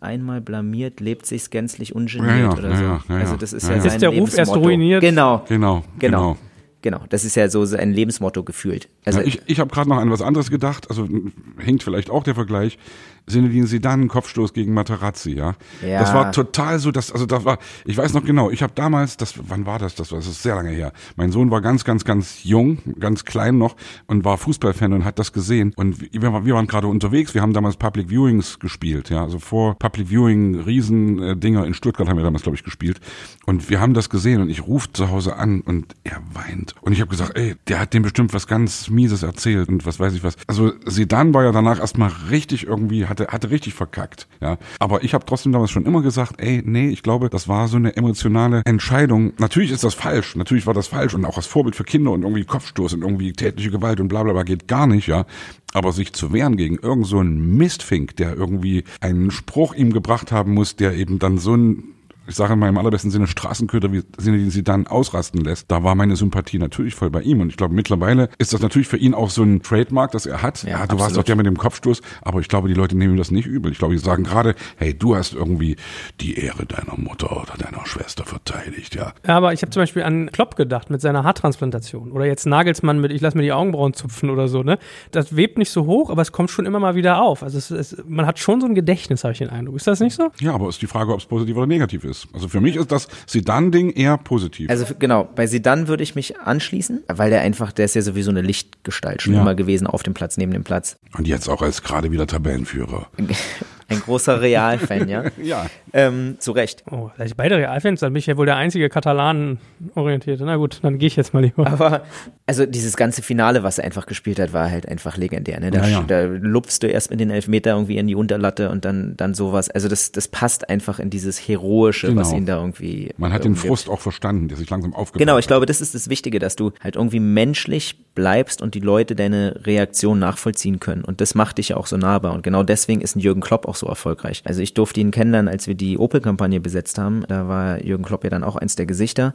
einmal blamiert, lebt sich's gänzlich ungeniert Ja, ja, oder ja, so. ja, ja, also das ist ja, ja, sein Ist der Ruf erst Lebensmotto. ruiniert? Genau, genau, genau, genau. genau. Das ist ja so sein Lebensmotto gefühlt. Also ja, ich ich habe gerade noch an was anderes gedacht, also m, hinkt vielleicht auch der Vergleich. Zinedine Zidane Kopfstoß gegen Materazzi, ja. Ja. Das war total so, das also das war, ich weiß noch genau, ich habe damals, das wann war das? Das war das ist sehr lange her. Mein Sohn war ganz ganz ganz jung, ganz klein noch und war Fußballfan und hat das gesehen und wir, wir waren- gerade unterwegs, wir haben damals Public Viewings gespielt, ja, also vor Public Viewing riesen äh, Dinger in Stuttgart haben wir damals glaube ich gespielt und wir haben das gesehen und ich rufe zu Hause an und er weint und ich habe gesagt, ey, der hat dem bestimmt was ganz mieses erzählt und was weiß ich was. Also Sedan war ja danach erstmal richtig irgendwie hatte hatte richtig verkackt, ja. Aber ich habe trotzdem damals schon immer gesagt, ey, nee, ich glaube, das war so eine emotionale Entscheidung. Natürlich ist das falsch, natürlich war das falsch und auch als Vorbild für Kinder und irgendwie Kopfstoß und irgendwie tätliche Gewalt und bla bla bla geht gar nicht, ja. Aber sich zu wehren gegen irgend so Mistfink, der irgendwie einen Spruch ihm gebracht haben muss, der eben dann so ein ich sage mal im allerbesten Sinne Straßenköter, wie Zinedine sie dann ausrasten lässt, da war meine Sympathie natürlich voll bei ihm. Und ich glaube, mittlerweile ist das natürlich für ihn auch so ein Trademark, das er hat. Ja, du warst absolut. doch der mit dem Kopfstoß, aber ich glaube, die Leute nehmen ihm das nicht übel. Ich glaube, die sagen gerade, hey, du hast irgendwie die Ehre deiner Mutter oder deiner Schwester verteidigt, ja. Ja, aber ich habe zum Beispiel an Klopp gedacht mit seiner Haartransplantation. Oder jetzt Nagelsmann mit, ich lasse mir die Augenbrauen zupfen oder so, ne? Das webt nicht so hoch, aber es kommt schon immer mal wieder auf. Also es, es, man hat schon so ein Gedächtnis, habe ich den Eindruck. Ist das nicht so? Ja, aber ist die Frage, ob es positiv oder negativ ist. Also für mich ist das Sedan-Ding eher positiv. Also genau, bei Sidan würde ich mich anschließen, weil der einfach, der ist ja sowieso eine Lichtgestalt schon Ja. immer gewesen auf dem Platz, neben dem Platz. Und jetzt auch als gerade wieder Tabellenführer. Ein großer Real-Fan, ja. Ja. Ähm, zu Recht. Oh, da ich beide Realfans, dann bin ich ja wohl der einzige Katalanen-orientierte. Na gut, dann gehe ich jetzt mal lieber. Aber also dieses ganze Finale, was er einfach gespielt hat, war halt einfach legendär. Ne? Da, Ja, ja. da lupfst du erst mit den Elfmeter irgendwie in die Unterlatte und dann, dann sowas. Also das, das passt einfach in dieses Heroische, was Genau. ihn da irgendwie. Man hat den irgendwie- Frust auch verstanden, der sich langsam aufgebaut Genau, ich hat. glaube, das ist das Wichtige, dass du halt irgendwie menschlich bleibst und die Leute deine Reaktion nachvollziehen können. Und das macht dich ja auch so nahbar. Und genau deswegen ist ein Jürgen Klopp auch so erfolgreich. Also ich durfte ihn kennenlernen, als wir die Opel-Kampagne besetzt haben, da war Jürgen Klopp ja dann auch eins der Gesichter.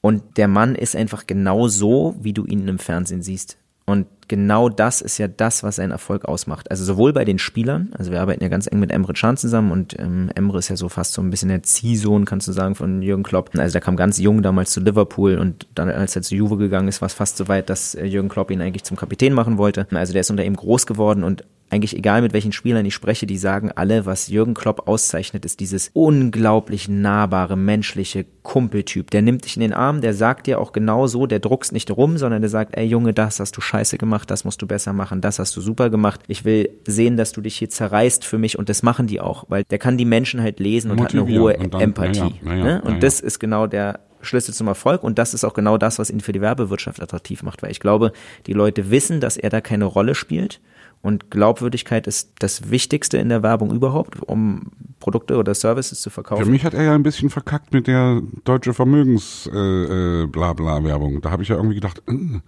Und der Mann ist einfach genau so, wie du ihn im Fernsehen siehst. Und genau das ist ja das, was seinen Erfolg ausmacht. Also sowohl bei den Spielern, also wir arbeiten ja ganz eng mit Emre Can zusammen und ähm, Emre ist ja so fast so ein bisschen der Ziehsohn, kannst du sagen, von Jürgen Klopp. Also der kam ganz jung damals zu Liverpool und dann, als er zu Juve gegangen ist, war es fast so weit, dass äh, Jürgen Klopp ihn eigentlich zum Kapitän machen wollte. Also der ist unter ihm groß geworden und eigentlich egal mit welchen Spielern ich spreche, die sagen alle, was Jürgen Klopp auszeichnet, ist dieses unglaublich nahbare, menschliche Kumpeltyp. Der nimmt dich in den Arm, der sagt dir auch genau so, der druckst nicht rum, sondern der sagt, ey Junge, das hast du scheiße gemacht, das musst du besser machen, das hast du super gemacht. Ich will sehen, dass du dich hier zerreißt für mich und das machen die auch, weil der kann die Menschen halt lesen und Motivieren. hat eine hohe dann, Empathie. Ja, ja, ja, ne? Und das ist genau der Schlüssel zum Erfolg und das ist auch genau das, was ihn für die Werbewirtschaft attraktiv macht, weil ich glaube, die Leute wissen, dass er da keine Rolle spielt und Glaubwürdigkeit ist das Wichtigste in der Werbung überhaupt, um Produkte oder Services zu verkaufen. Für mich hat er ja ein bisschen verkackt mit der deutsche Vermögens äh, äh. Da habe ich ja irgendwie gedacht, äh,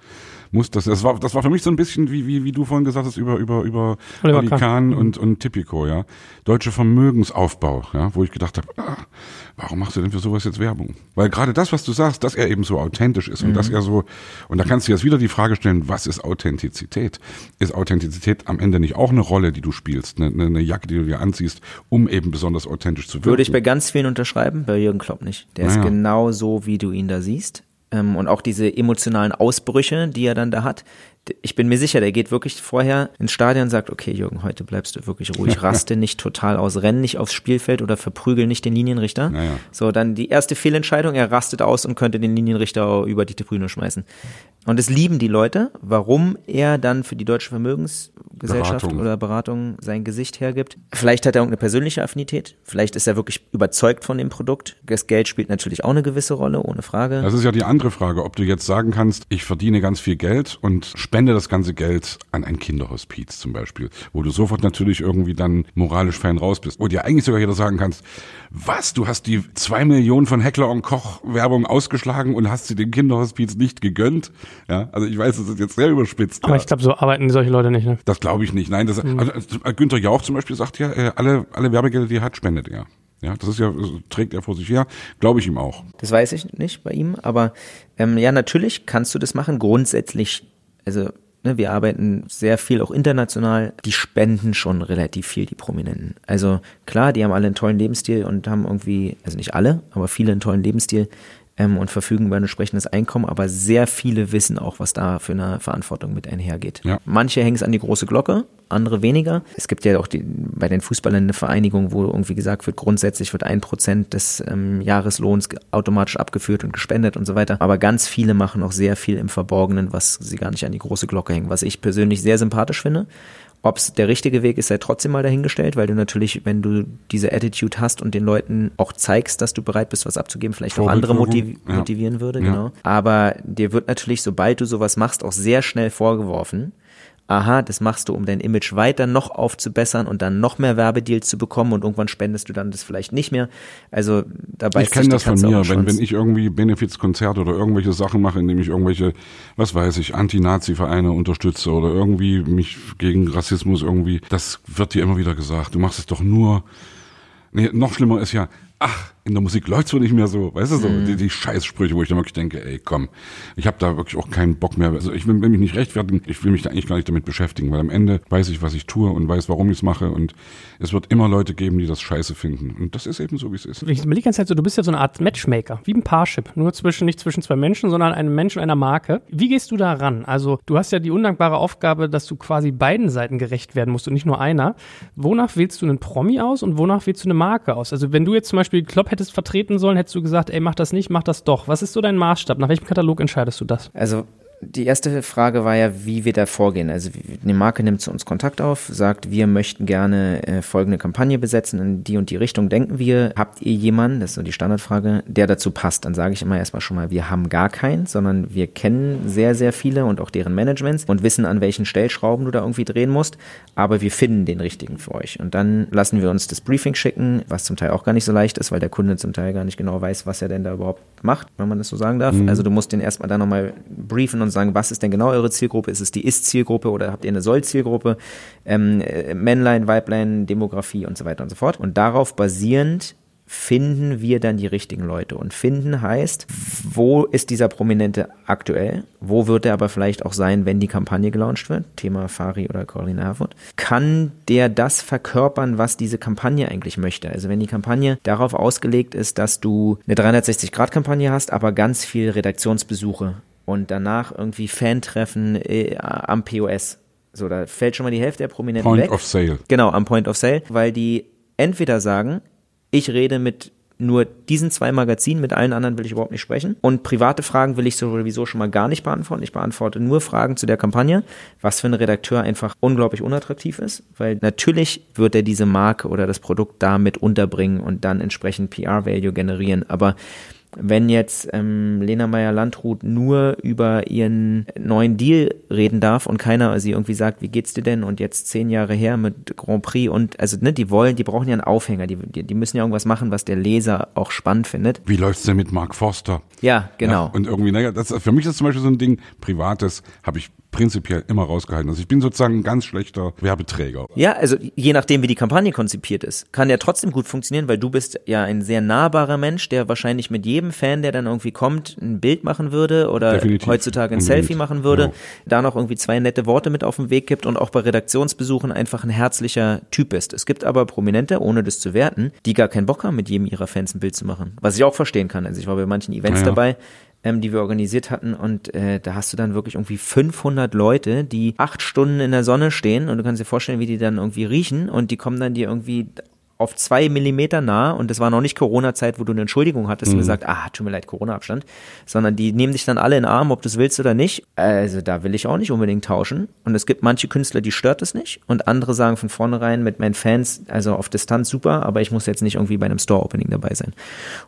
muss das. Das war, das war für mich so ein bisschen wie, wie, wie du vorhin gesagt hast, über, über, über Oliver Kahn mhm. und, und Tipico, ja. Deutsche Vermögensaufbau, ja, wo ich gedacht habe, ah, warum machst du denn für sowas jetzt Werbung? Weil gerade das, was du sagst, dass er eben so authentisch ist mhm. und dass er so, und da kannst du jetzt wieder die Frage stellen, was ist Authentizität? Ist Authentizität am Ende nicht auch eine Rolle, die du spielst, eine, eine Jacke, die du dir anziehst, um eben besonders authentisch zu wirken? Würde ich bei ganz vielen unterschreiben, bei Jürgen Klopp nicht. Der naja. ist genau so, wie du ihn da siehst und auch diese emotionalen Ausbrüche, die er dann da hat. Ich bin mir sicher, der geht wirklich vorher ins Stadion und sagt, okay, Jürgen, heute bleibst du wirklich ruhig, raste nicht total aus, renn nicht aufs Spielfeld oder verprügel nicht den Linienrichter. Naja. So, dann die erste Fehlentscheidung, er rastet aus und könnte den Linienrichter über die Tribüne schmeißen. Und es lieben die Leute, warum er dann für die Deutsche Vermögensgesellschaft Beratung. oder Beratung sein Gesicht hergibt. Vielleicht hat er irgendeine persönliche Affinität, vielleicht ist er wirklich überzeugt von dem Produkt. Das Geld spielt natürlich auch eine gewisse Rolle, ohne Frage. Das ist ja die andere Frage, ob du jetzt sagen kannst, ich verdiene ganz viel Geld und spende das ganze Geld an ein Kinderhospiz zum Beispiel, wo du sofort natürlich irgendwie dann moralisch fein raus bist. Wo dir eigentlich sogar jeder sagen kannst, was, du hast die zwei Millionen von Heckler und Koch Werbung ausgeschlagen und hast sie dem Kinderhospiz nicht gegönnt? Ja, also ich weiß, das ist jetzt sehr überspitzt. Aber ja. ich glaube, so arbeiten solche Leute nicht. Ne? Das glaube ich nicht. Nein, das, mhm. also, äh, Günther Jauch zum Beispiel sagt ja, äh, alle, alle Werbegelder, die er hat, spendet er. Ja, das ist ja, trägt er vor sich her, glaube ich ihm auch. Das weiß ich nicht bei ihm, aber ähm, ja, natürlich kannst du das machen. Grundsätzlich, also ne, wir arbeiten sehr viel auch international. Die spenden schon relativ viel, die Prominenten. Also klar, die haben alle einen tollen Lebensstil und haben irgendwie, also nicht alle, aber viele einen tollen Lebensstil ähm, und verfügen über ein entsprechendes Einkommen, aber sehr viele wissen auch, was da für eine Verantwortung mit einhergeht. Ja. Manche hängen es an die große Glocke, andere weniger. Es gibt ja auch die, bei den Fußballern eine Vereinigung, wo irgendwie gesagt wird, grundsätzlich wird ein Prozent des ähm, Jahreslohns automatisch abgeführt und gespendet und so weiter. Aber ganz viele machen auch sehr viel im Verborgenen, was sie gar nicht an die große Glocke hängen, was ich persönlich sehr sympathisch finde. Ob es der richtige Weg ist, sei trotzdem mal dahingestellt, weil du natürlich, wenn du diese Attitude hast und den Leuten auch zeigst, dass du bereit bist, was abzugeben, vielleicht auch andere motiv ja. motivieren würde, ja. genau. Aber dir wird natürlich, sobald du sowas machst, auch sehr schnell vorgeworfen, aha, das machst du, um dein Image weiter noch aufzubessern und dann noch mehr Werbedeals zu bekommen und irgendwann spendest du dann das vielleicht nicht mehr. Also dabei Ich kenne das von mir, wenn, wenn ich irgendwie Benefizkonzerte oder irgendwelche Sachen mache, indem ich irgendwelche, was weiß ich, Anti-Nazi-Vereine unterstütze oder irgendwie mich gegen Rassismus irgendwie, das wird dir immer wieder gesagt. Du machst es doch nur, nee, noch schlimmer ist ja, ach, in der Musik läuft's wohl nicht mehr so, weißt du so, mm. die, die Scheißsprüche, wo ich dann wirklich denke, ey, komm, ich habe da wirklich auch keinen Bock mehr. Also ich will, will mich nicht rechtfertigen, ich will mich da eigentlich gar nicht damit beschäftigen, weil am Ende weiß ich, was ich tue und weiß, warum ich es mache und es wird immer Leute geben, die das scheiße finden und das ist eben so, wie es ist. Ich überlege die ganze Zeit so, du bist ja so eine Art Matchmaker, wie ein Parship, nur zwischen, nicht zwischen zwei Menschen, sondern einem Menschen einer Marke. Wie gehst du da ran? Also du hast ja die undankbare Aufgabe, dass du quasi beiden Seiten gerecht werden musst und nicht nur einer. Wonach wählst du einen Promi aus und wonach wählst du eine Marke aus? Also wenn du jetzt zum Beispiel Klopp hättest vertreten sollen, hättest du gesagt, ey, mach das nicht, mach das doch. Was ist so dein Maßstab? Nach welchem Katalog entscheidest du das? Also die erste Frage war ja, wie wir da vorgehen. Also eine Marke nimmt zu uns Kontakt auf, sagt, wir möchten gerne äh, folgende Kampagne besetzen, in die und die Richtung denken wir. Habt ihr jemanden, das ist so die Standardfrage, der dazu passt? Dann sage ich immer erstmal schon mal, wir haben gar keinen, sondern wir kennen sehr, sehr viele und auch deren Managements und wissen, an welchen Stellschrauben du da irgendwie drehen musst, aber wir finden den richtigen für euch. Und dann lassen wir uns das Briefing schicken, was zum Teil auch gar nicht so leicht ist, weil der Kunde zum Teil gar nicht genau weiß, was er denn da überhaupt macht, wenn man das so sagen darf. Mhm. Also du musst den erstmal dann nochmal briefen und sagen, was ist denn genau eure Zielgruppe? Ist es die Ist-Zielgruppe oder habt ihr eine Soll-Zielgruppe? Ähm, äh, Männlein, Weiblein, Demografie und so weiter und so fort. Und darauf basierend finden wir dann die richtigen Leute. Und finden heißt, wo ist dieser Prominente aktuell? Wo wird er aber vielleicht auch sein, wenn die Kampagne gelauncht wird? Thema Fari oder Corinna Herford. Kann der das verkörpern, was diese Kampagne eigentlich möchte? Also wenn die Kampagne darauf ausgelegt ist, dass du eine 360-Grad-Kampagne hast, aber ganz viel Redaktionsbesuche und danach irgendwie Fantreffen äh, am POS. So, da fällt schon mal die Hälfte der Prominenten Point weg. of Sale. Genau, am Point of Sale, weil die entweder sagen, ich rede mit nur diesen zwei Magazinen, mit allen anderen will ich überhaupt nicht sprechen. Und private Fragen will ich sowieso schon mal gar nicht beantworten. Ich beantworte nur Fragen zu der Kampagne, was für ein Redakteur einfach unglaublich unattraktiv ist, weil natürlich wird er diese Marke oder das Produkt damit unterbringen und dann entsprechend PR-Value generieren. Aber wenn jetzt ähm, Lena Meyer-Landrut nur über ihren neuen Deal reden darf und keiner sie irgendwie sagt, wie geht's dir denn und jetzt zehn Jahre her mit Grand Prix und also ne, die wollen, die brauchen ja einen Aufhänger, die, die, müssen ja irgendwas machen, was der Leser auch spannend findet. Wie läuft's denn mit Mark Forster? Ja, genau. Ja, und irgendwie, naja, das, für mich ist zum Beispiel so ein Ding, privates habe ich prinzipiell immer rausgehalten. Also ich bin sozusagen ein ganz schlechter Werbeträger. Ja, also je nachdem, wie die Kampagne konzipiert ist, kann ja trotzdem gut funktionieren, weil du bist ja ein sehr nahbarer Mensch, der wahrscheinlich mit jedem Fan, der dann irgendwie kommt, ein Bild machen würde oder Definitiv. heutzutage ein Unbedingt. Selfie machen würde, Genau. da noch irgendwie zwei nette Worte mit auf den Weg gibt und auch bei Redaktionsbesuchen einfach ein herzlicher Typ ist. Es gibt aber Prominente, ohne das zu werten, die gar keinen Bock haben, mit jedem ihrer Fans ein Bild zu machen. Was ich auch verstehen kann. Also ich war bei manchen Events Ja, ja. dabei, ähm, die wir organisiert hatten. Und äh, da hast du dann wirklich irgendwie 500 Leute, die acht Stunden in der Sonne stehen. Und du kannst dir vorstellen, wie die dann irgendwie riechen. Und die kommen dann dir irgendwie auf zwei Millimeter nah und das war noch nicht Corona-Zeit, wo du eine Entschuldigung hattest und gesagt, ah, tut mir leid, Corona-Abstand, sondern die nehmen dich dann alle in den Arm, ob du es willst oder nicht. Also da will ich auch nicht unbedingt tauschen. Und es gibt manche Künstler, die stört es nicht und andere sagen von vornherein mit meinen Fans, also auf Distanz super, aber ich muss jetzt nicht irgendwie bei einem Store-Opening dabei sein.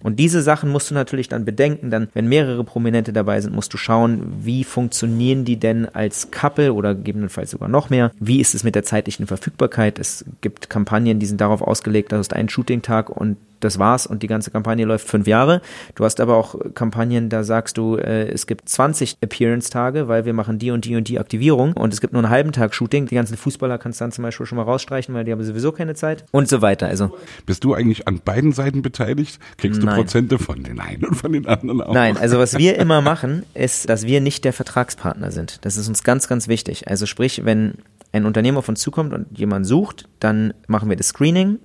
Und diese Sachen musst du natürlich dann bedenken, dann, wenn mehrere Prominente dabei sind, musst du schauen, wie funktionieren die denn als Couple oder gegebenenfalls sogar noch mehr? Wie ist es mit der zeitlichen Verfügbarkeit? Es gibt Kampagnen, die sind darauf ausgelegt, du hast einen Shooting-Tag und das war's und die ganze Kampagne läuft fünf Jahre. Du hast aber auch Kampagnen, da sagst du, äh, es gibt 20 Appearance-Tage, weil wir machen die und die und die Aktivierung und es gibt nur einen halben Tag Shooting. Die ganzen Fußballer kannst du dann zum Beispiel schon mal rausstreichen, weil die haben sowieso keine Zeit und so weiter. Also Bist du eigentlich an beiden Seiten beteiligt? Kriegst du Nein. Prozente von den einen und von den anderen auch? Nein, also was wir immer machen, ist, dass wir nicht der Vertragspartner sind. Das ist uns ganz, ganz wichtig. Also sprich, wenn ein Unternehmen auf uns zukommt und jemand sucht, dann machen wir das Screening.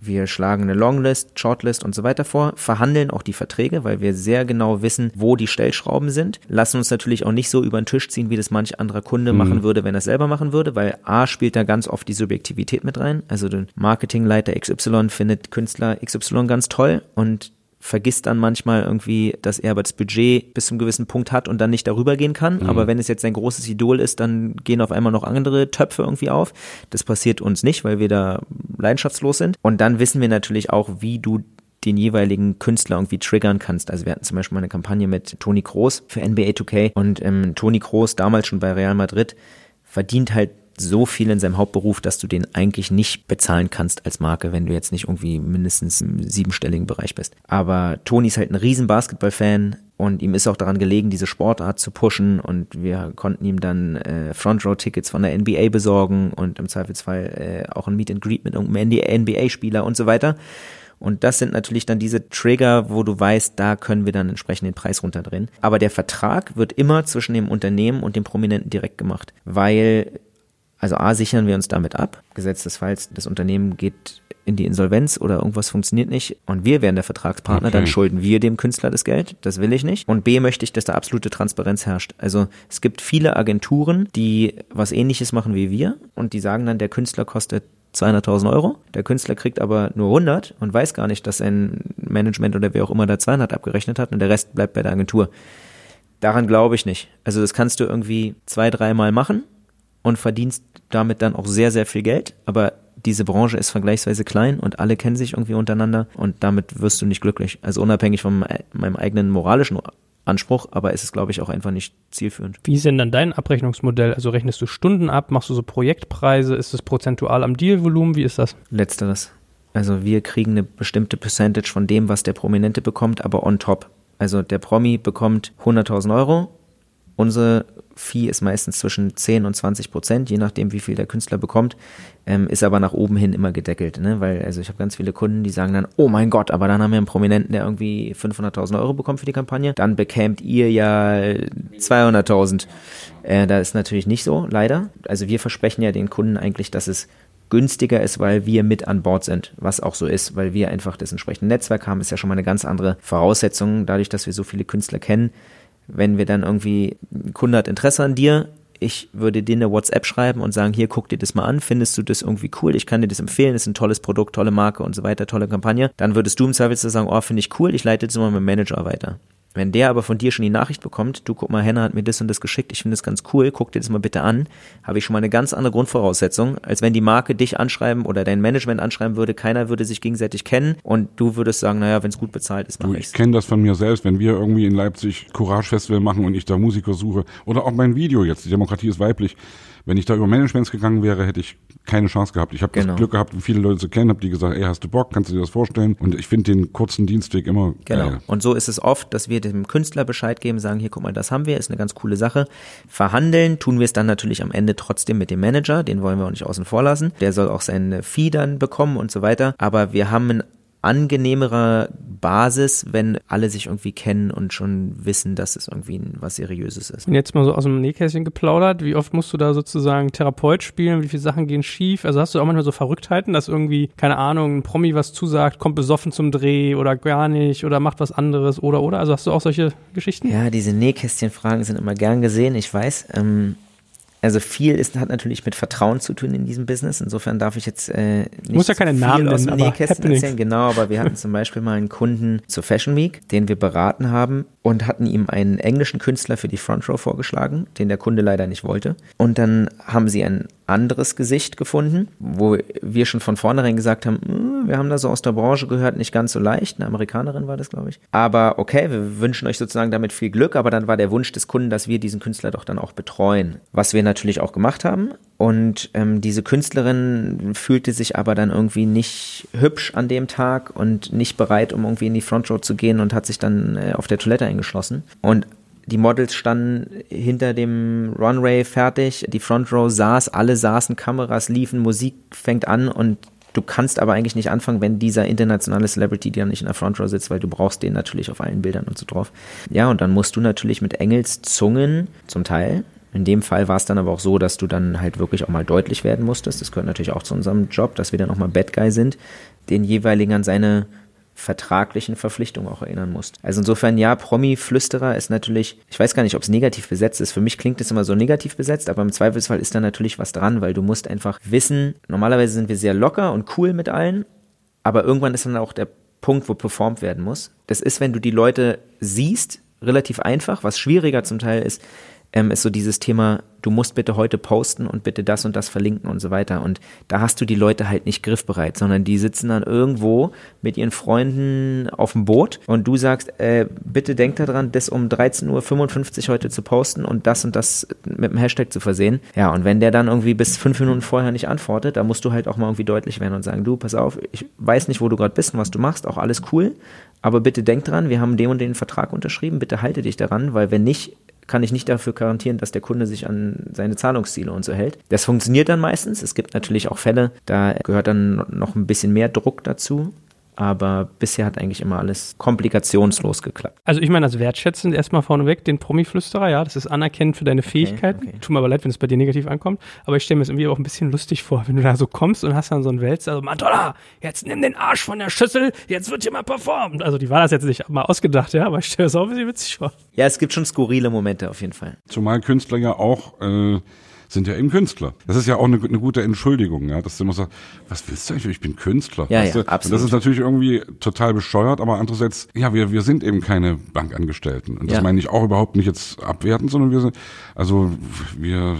Wir schlagen eine Longlist, Shortlist und so weiter vor, verhandeln auch die Verträge, weil wir sehr genau wissen, wo die Stellschrauben sind. Lassen uns natürlich auch nicht so über den Tisch ziehen, wie das manch anderer Kunde machen würde, wenn er es selber machen würde, weil A spielt da ganz oft die Subjektivität mit rein. Also der Marketingleiter XY findet Künstler XY ganz toll und vergisst dann manchmal irgendwie, dass er aber das Budget bis zum gewissen Punkt hat und dann nicht darüber gehen kann. Aber wenn es jetzt ein großes Idol ist, dann gehen auf einmal noch andere Töpfe irgendwie auf. Das passiert uns nicht, weil wir da leidenschaftslos sind. Und dann wissen wir natürlich auch, wie du den jeweiligen Künstler irgendwie triggern kannst. Also wir hatten zum Beispiel mal eine Kampagne mit Toni Kroos für NBA 2K und ähm, Toni Kroos, damals schon bei Real Madrid, verdient halt so viel in seinem Hauptberuf, dass du den eigentlich nicht bezahlen kannst als Marke, wenn du jetzt nicht irgendwie mindestens im siebenstelligen Bereich bist. Aber Toni ist halt ein riesen Basketball-Fan und ihm ist auch daran gelegen, diese Sportart zu pushen und wir konnten ihm dann äh, Front-Row-Tickets von der NBA besorgen und im Zweifelsfall äh, auch ein Meet and Greet mit irgendeinem NBA-Spieler und so weiter. Und das sind natürlich dann diese Trigger, wo du weißt, da können wir dann entsprechend den Preis runterdrehen. Aber der Vertrag wird immer zwischen dem Unternehmen und dem Prominenten direkt gemacht, weil also A, sichern wir uns damit ab. Gesetz des Falls, das Unternehmen geht in die Insolvenz oder irgendwas funktioniert nicht und wir wären der Vertragspartner, Okay. dann schulden wir dem Künstler das Geld. Das will ich nicht. Und B, möchte ich, dass da absolute Transparenz herrscht. Also es gibt viele Agenturen, die was ähnliches machen wie wir und die sagen dann, der Künstler kostet 200.000 Euro. Der Künstler kriegt aber nur 100 und weiß gar nicht, dass ein Management oder wer auch immer da 200 abgerechnet hat und der Rest bleibt bei der Agentur. Daran glaube ich nicht. Also das kannst du irgendwie zwei, dreimal machen und verdienst damit dann auch sehr, sehr viel Geld. Aber diese Branche ist vergleichsweise klein und alle kennen sich irgendwie untereinander und damit wirst du nicht glücklich. Also unabhängig von meinem eigenen moralischen Anspruch, aber es ist, glaube ich, auch einfach nicht zielführend. Wie ist denn dann dein Abrechnungsmodell? Also rechnest du Stunden ab, machst du so Projektpreise, ist es prozentual am Dealvolumen, wie ist das? Letzteres. Also wir kriegen eine bestimmte Percentage von dem, was der Prominente bekommt, aber on top. Also der Promi bekommt 100.000 Euro, Unsere Fee ist meistens zwischen 10 und 20 Prozent, je nachdem, wie viel der Künstler bekommt, ähm, ist aber nach oben hin immer gedeckelt, ne? weil also ich habe ganz viele Kunden, die sagen dann, oh mein Gott, aber dann haben wir einen Prominenten, der irgendwie 500.000 Euro bekommt für die Kampagne, dann bekämt ihr ja 200.000. Äh, da ist natürlich nicht so, leider. Also wir versprechen ja den Kunden eigentlich, dass es günstiger ist, weil wir mit an Bord sind, was auch so ist, weil wir einfach das entsprechende Netzwerk haben, ist ja schon mal eine ganz andere Voraussetzung, dadurch, dass wir so viele Künstler kennen wenn wir dann irgendwie, ein Kunde hat Interesse an dir, ich würde dir eine WhatsApp schreiben und sagen, hier, guck dir das mal an, findest du das irgendwie cool, ich kann dir das empfehlen, ist ein tolles Produkt, tolle Marke und so weiter, tolle Kampagne, dann würdest du im Service sagen, oh, finde ich cool, ich leite das mal mit dem Manager weiter. Wenn der aber von dir schon die Nachricht bekommt, du guck mal, Henna hat mir das und das geschickt, ich finde das ganz cool, guck dir das mal bitte an, habe ich schon mal eine ganz andere Grundvoraussetzung, als wenn die Marke dich anschreiben oder dein Management anschreiben würde, keiner würde sich gegenseitig kennen und du würdest sagen, naja, wenn es gut bezahlt ist, mache ich Ich kenne das von mir selbst, wenn wir irgendwie in Leipzig Courage Festival machen und ich da Musiker suche oder auch mein Video jetzt, die Demokratie ist weiblich, wenn ich da über Managements gegangen wäre, hätte ich keine Chance gehabt. Ich habe genau. das Glück gehabt, viele Leute zu kennen, habe die gesagt, ey, hast du Bock, kannst du dir das vorstellen? Und ich finde den kurzen Dienstweg immer Genau. Geil. Und so ist es oft, dass wir dem Künstler Bescheid geben, sagen, hier, guck mal, das haben wir, ist eine ganz coole Sache. Verhandeln tun wir es dann natürlich am Ende trotzdem mit dem Manager, den wollen wir auch nicht außen vor lassen. Der soll auch seine Fee dann bekommen und so weiter. Aber wir haben ein angenehmerer Basis, wenn alle sich irgendwie kennen und schon wissen, dass es irgendwie was Seriöses ist. Und jetzt mal so aus dem Nähkästchen geplaudert, wie oft musst du da sozusagen Therapeut spielen, wie viele Sachen gehen schief? Also hast du auch manchmal so Verrücktheiten, dass irgendwie, keine Ahnung, ein Promi was zusagt, kommt besoffen zum Dreh oder gar nicht oder macht was anderes oder oder? Also hast du auch solche Geschichten? Ja, diese Nähkästchenfragen sind immer gern gesehen, ich weiß. Ähm, also viel ist, hat natürlich mit Vertrauen zu tun in diesem Business. Insofern darf ich jetzt äh, nicht Muss ja keine viel Namen aus dem Nähkästchen erzählen. Genau, aber wir hatten zum Beispiel mal einen Kunden zur Fashion Week, den wir beraten haben und hatten ihm einen englischen Künstler für die Front Row vorgeschlagen, den der Kunde leider nicht wollte. Und dann haben sie ein anderes Gesicht gefunden, wo wir schon von vornherein gesagt haben, hm, wir haben da so aus der Branche gehört, nicht ganz so leicht. Eine Amerikanerin war das, glaube ich. Aber okay, wir wünschen euch sozusagen damit viel Glück, aber dann war der Wunsch des Kunden, dass wir diesen Künstler doch dann auch betreuen. Was wir natürlich auch gemacht haben. Und ähm, diese Künstlerin fühlte sich aber dann irgendwie nicht hübsch an dem Tag und nicht bereit, um irgendwie in die Frontrow zu gehen und hat sich dann äh, auf der Toilette eingeschlossen. Und die Models standen hinter dem Runway fertig, die Front Row saß, alle saßen, Kameras liefen, Musik fängt an und du kannst aber eigentlich nicht anfangen, wenn dieser internationale Celebrity dir nicht in der Front Row sitzt, weil du brauchst den natürlich auf allen Bildern und so drauf. Ja, und dann musst du natürlich mit Engelszungen zum Teil in dem Fall war es dann aber auch so, dass du dann halt wirklich auch mal deutlich werden musstest. Das gehört natürlich auch zu unserem Job, dass wir dann auch mal Bad Guy sind, den jeweiligen an seine vertraglichen Verpflichtungen auch erinnern musst. Also insofern, ja, Promi-Flüsterer ist natürlich, ich weiß gar nicht, ob es negativ besetzt ist. Für mich klingt es immer so negativ besetzt, aber im Zweifelsfall ist da natürlich was dran, weil du musst einfach wissen, normalerweise sind wir sehr locker und cool mit allen, aber irgendwann ist dann auch der Punkt, wo performt werden muss. Das ist, wenn du die Leute siehst, relativ einfach. Was schwieriger zum Teil ist, ähm, ist so dieses Thema, du musst bitte heute posten und bitte das und das verlinken und so weiter. Und da hast du die Leute halt nicht griffbereit, sondern die sitzen dann irgendwo mit ihren Freunden auf dem Boot und du sagst, äh, bitte denk daran, das um 13.55 Uhr heute zu posten und das und das mit dem Hashtag zu versehen. Ja, und wenn der dann irgendwie bis fünf Minuten vorher nicht antwortet, da musst du halt auch mal irgendwie deutlich werden und sagen, du, pass auf, ich weiß nicht, wo du gerade bist und was du machst, auch alles cool, aber bitte denk dran, wir haben den und den Vertrag unterschrieben, bitte halte dich daran, weil wenn nicht, kann ich nicht dafür garantieren, dass der Kunde sich an seine Zahlungsziele und so hält. Das funktioniert dann meistens. Es gibt natürlich auch Fälle, da gehört dann noch ein bisschen mehr Druck dazu aber bisher hat eigentlich immer alles komplikationslos geklappt. Also ich meine, das wertschätzend erstmal vorneweg, den Promi-Flüsterer, ja, das ist anerkennend für deine Fähigkeiten. Okay, okay. Tut mir aber leid, wenn es bei dir negativ ankommt, aber ich stelle mir es irgendwie auch ein bisschen lustig vor, wenn du da so kommst und hast dann so einen Wälzer, also Madonna, jetzt nimm den Arsch von der Schüssel, jetzt wird hier mal performt. Also die war das jetzt nicht mal ausgedacht, ja, aber ich stelle es auch ein bisschen witzig vor. Ja, es gibt schon skurrile Momente auf jeden Fall. Zumal Künstler ja auch äh, sind ja eben Künstler. Das ist ja auch eine, eine gute Entschuldigung, ja, dass du immer sagst, was willst du eigentlich? Ich bin Künstler. Ja, ja, absolut. Und das ist natürlich irgendwie total bescheuert, aber andererseits, ja, wir, wir sind eben keine Bankangestellten. Und das ja. meine ich auch überhaupt nicht jetzt abwertend, sondern wir sind, also wir,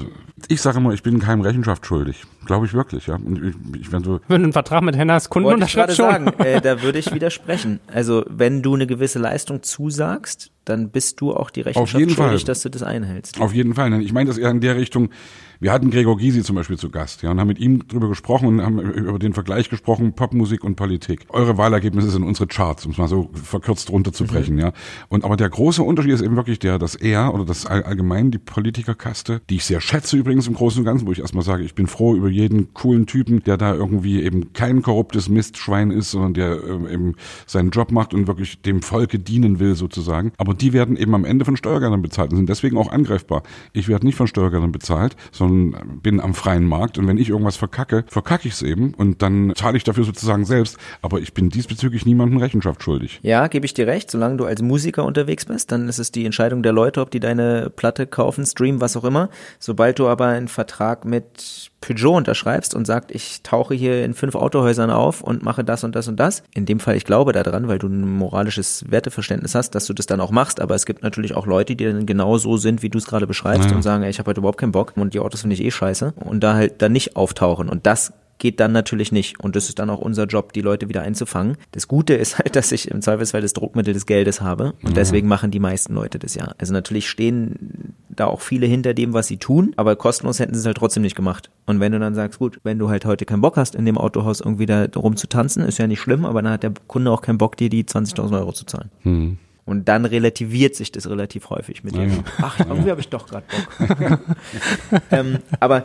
ich sage immer, ich bin keinem Rechenschaft schuldig. Glaube ich wirklich, ja. Und ich, ich, wenn, so wenn du einen Vertrag mit Hennas Kunden Wollte ich gerade sagen, äh, da würde ich widersprechen. Also wenn du eine gewisse Leistung zusagst, dann bist du auch die Rechenschaft jeden schuldig, Fall. dass du das einhältst. Auf jeden Fall. Ich meine das eher in der Richtung, wir hatten Gregor Gysi zum Beispiel zu Gast, ja, und haben mit ihm drüber gesprochen und haben über den Vergleich gesprochen, Popmusik und Politik. Eure Wahlergebnisse sind unsere Charts, um es mal so verkürzt runterzubrechen, ja. Und aber der große Unterschied ist eben wirklich der, dass er oder das all- allgemein die Politikerkaste, die ich sehr schätze übrigens im Großen und Ganzen, wo ich erstmal sage, ich bin froh über jeden coolen Typen, der da irgendwie eben kein korruptes Mistschwein ist, sondern der ähm, eben seinen Job macht und wirklich dem Volke dienen will sozusagen. Aber die werden eben am Ende von Steuergeldern bezahlt und sind deswegen auch angreifbar. Ich werde nicht von Steuergeldern bezahlt, sondern bin am freien Markt und wenn ich irgendwas verkacke, verkacke ich es eben und dann zahle ich dafür sozusagen selbst. Aber ich bin diesbezüglich niemandem Rechenschaft schuldig. Ja, gebe ich dir recht. Solange du als Musiker unterwegs bist, dann ist es die Entscheidung der Leute, ob die deine Platte kaufen, streamen, was auch immer. Sobald du aber einen Vertrag mit Peugeot unterschreibst und sagst, ich tauche hier in fünf Autohäusern auf und mache das und das und das. In dem Fall, ich glaube daran, weil du ein moralisches Werteverständnis hast, dass du das dann auch machst. Aber es gibt natürlich auch Leute, die dann genau so sind, wie du es gerade beschreibst Ja. und sagen, ey, ich habe heute überhaupt keinen Bock und die Autos finde ich eh scheiße und da halt dann nicht auftauchen. Und das geht dann natürlich nicht. Und das ist dann auch unser Job, die Leute wieder einzufangen. Das Gute ist halt, dass ich im Zweifelsfall das Druckmittel des Geldes habe. Und deswegen machen die meisten Leute das ja. Also natürlich stehen da auch viele hinter dem, was sie tun, aber kostenlos hätten sie es halt trotzdem nicht gemacht. Und wenn du dann sagst, gut, wenn du halt heute keinen Bock hast, in dem Autohaus irgendwie da rumzutanzen, ist ja nicht schlimm, aber dann hat der Kunde auch keinen Bock, dir die 20.000 Euro zu zahlen. Und dann relativiert sich das relativ häufig mit dem, ja. ach, irgendwie habe ich doch gerade Bock. ähm, aber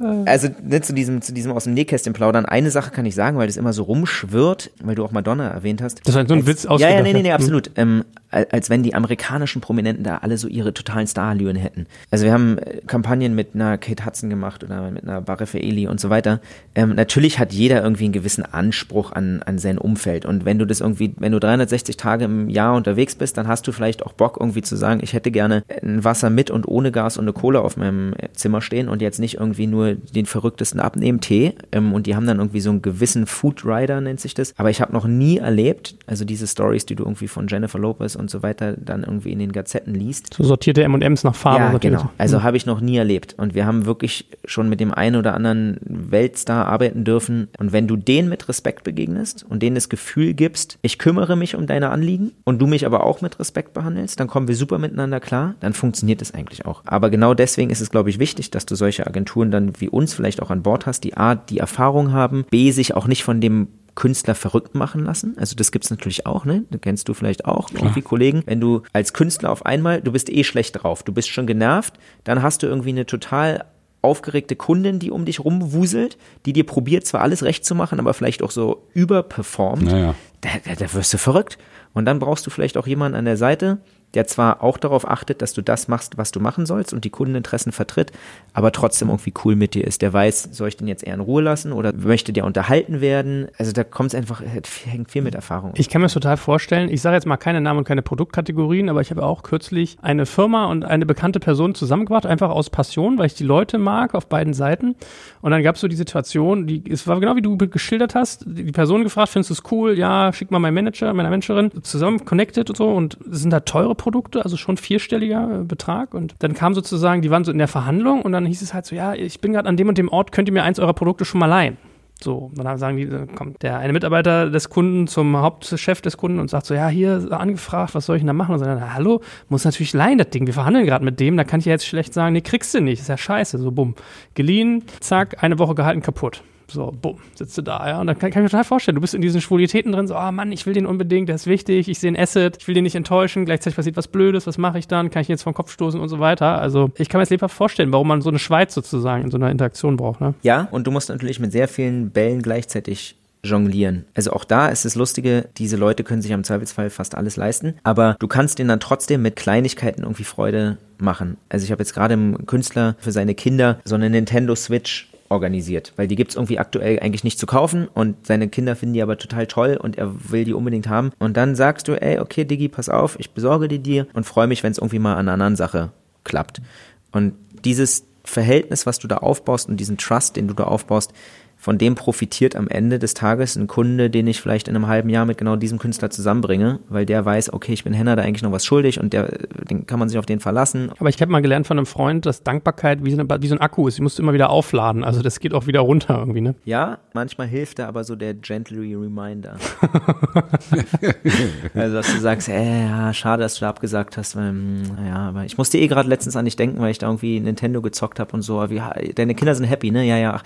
also ne, zu diesem, zu diesem aus dem Nähkästchen plaudern, eine Sache kann ich sagen, weil das immer so rumschwirrt, weil du auch Madonna erwähnt hast. Das war so ein als, Witz Ja, ausgedacht, ja, nee, nee, nee, ja. absolut. Ähm, al- als wenn die amerikanischen Prominenten da alle so ihre totalen Starallüren hätten. Also wir haben äh, Kampagnen mit einer Kate Hudson gemacht oder mit einer Barrefaeli und so weiter. Ähm, natürlich hat jeder irgendwie einen gewissen Anspruch an, an sein Umfeld. Und wenn du das irgendwie, wenn du 360 Tage im Jahr unterwegs bist, dann hast du vielleicht auch Bock irgendwie zu sagen, ich hätte gerne ein Wasser mit und ohne Gas und eine Kohle auf meinem äh, Zimmer stehen und jetzt nicht irgendwie nur den verrücktesten Abnehmen-Tee. Ähm, und die haben dann irgendwie so einen gewissen Food Rider, nennt sich das. Aber ich habe noch nie erlebt, also diese Stories, die du irgendwie von Jennifer Lopez und so weiter dann irgendwie in den Gazetten liest, So sortierte M&M's nach Farbe. ja, genau. Also habe ich noch nie erlebt. Und wir haben wirklich schon mit dem einen oder anderen Weltstar arbeiten dürfen. Und wenn du denen mit Respekt begegnest und denen das Gefühl gibst, ich kümmere mich um deine Anliegen und du mich aber auch mit Respekt behandelst, dann kommen wir super miteinander klar, dann funktioniert es eigentlich auch. Aber genau deswegen ist es, glaube ich, wichtig, dass du solche Agenturen dann wie uns vielleicht auch an Bord hast, die A, die Erfahrung haben, B, sich auch nicht von dem Künstler verrückt machen lassen. Also das gibt's natürlich auch, ne? Das kennst du vielleicht auch, irgendwie Kollegen. Wenn du als Künstler auf einmal, du bist eh schlecht drauf, du bist schon genervt, dann hast du irgendwie eine total aufgeregte Kundin, die um dich rumwuselt, die dir probiert, zwar alles recht zu machen, aber vielleicht auch so überperformt. Naja. Da, da, da wirst du verrückt. Und dann brauchst du vielleicht auch jemanden an der Seite, der zwar auch darauf achtet, dass du das machst, was du machen sollst und die Kundeninteressen vertritt, aber trotzdem irgendwie cool mit dir ist. Der weiß, soll ich den jetzt eher in Ruhe lassen oder möchte der unterhalten werden? Also da kommt es einfach, hängt viel mit Erfahrung. Ich kann mir das total vorstellen. Ich sage jetzt mal keine Namen und keine Produktkategorien, aber ich habe auch kürzlich eine Firma und eine bekannte Person zusammengebracht, einfach aus Passion, weil ich die Leute mag auf beiden Seiten. Und dann gab es so die Situation, die, es war genau wie du geschildert hast, die die Person gefragt, findest du es cool? Ja, schick mal meinen Manager, meiner Managerin, zusammen connected und so. Und es sind da teure Produkte, also schon vierstelliger äh, Betrag. Und dann kam sozusagen, die waren so in der Verhandlung und dann hieß es halt so, ja, ich bin gerade an dem und dem Ort, könnt ihr mir eins eurer Produkte schon mal leihen? So, dann sagen die, dann kommt der eine Mitarbeiter des Kunden zum Hauptchef des Kunden und sagt so, ja, hier angefragt, was soll ich denn da machen? Und sagt, dann, hallo, muss natürlich leihen, das Ding. Wir verhandeln gerade mit dem, da kann ich ja jetzt schlecht sagen, nee, kriegst du nicht, ist ja scheiße. So, bumm. Geliehen, zack, eine Woche gehalten, kaputt. So, bumm, sitzt du da, ja. Und dann kann, kann ich mir total vorstellen, du bist in diesen Schwulitäten drin, so, oh Mann, ich will den unbedingt, der ist wichtig, ich sehe ein Asset, ich will den nicht enttäuschen, gleichzeitig passiert was Blödes, was mache ich dann? Kann ich ihn jetzt vom Kopf stoßen und so weiter? Also, ich kann mir jetzt lebhaft vorstellen, warum man so eine Schweiz sozusagen in so einer Interaktion braucht, ne? Ja, und du musst natürlich mit sehr vielen Bällen gleichzeitig jonglieren. Also auch da ist das Lustige, diese Leute können sich am Zweifelsfall fast alles leisten, aber du kannst denen dann trotzdem mit Kleinigkeiten irgendwie Freude machen. Also ich habe jetzt gerade einem Künstler für seine Kinder so eine Nintendo Switch organisiert, weil die gibt's irgendwie aktuell eigentlich nicht zu kaufen und seine Kinder finden die aber total toll und er will die unbedingt haben. Und dann sagst du, ey, okay, Digi, pass auf, ich besorge die dir und freue mich, wenn es irgendwie mal an einer anderen Sache klappt. Und dieses Verhältnis, was du da aufbaust und diesen Trust, den du da aufbaust, von dem profitiert am Ende des Tages ein Kunde, den ich vielleicht in einem halben Jahr mit genau diesem Künstler zusammenbringe, weil der weiß, okay, ich bin Henner da eigentlich noch was schuldig und der, den kann man sich auf den verlassen. Aber ich habe mal gelernt von einem Freund, dass Dankbarkeit wie so, eine, wie so ein Akku ist. Die musst du immer wieder aufladen. Also das geht auch wieder runter irgendwie, ne? Ja, manchmal hilft da aber so der gently reminder. also dass du sagst, äh, ja, schade, dass du da abgesagt hast, weil, naja, hm, aber ich musste eh gerade letztens an dich denken, weil ich da irgendwie Nintendo gezockt habe und so. Wie, deine Kinder sind happy, ne? Ja, ja.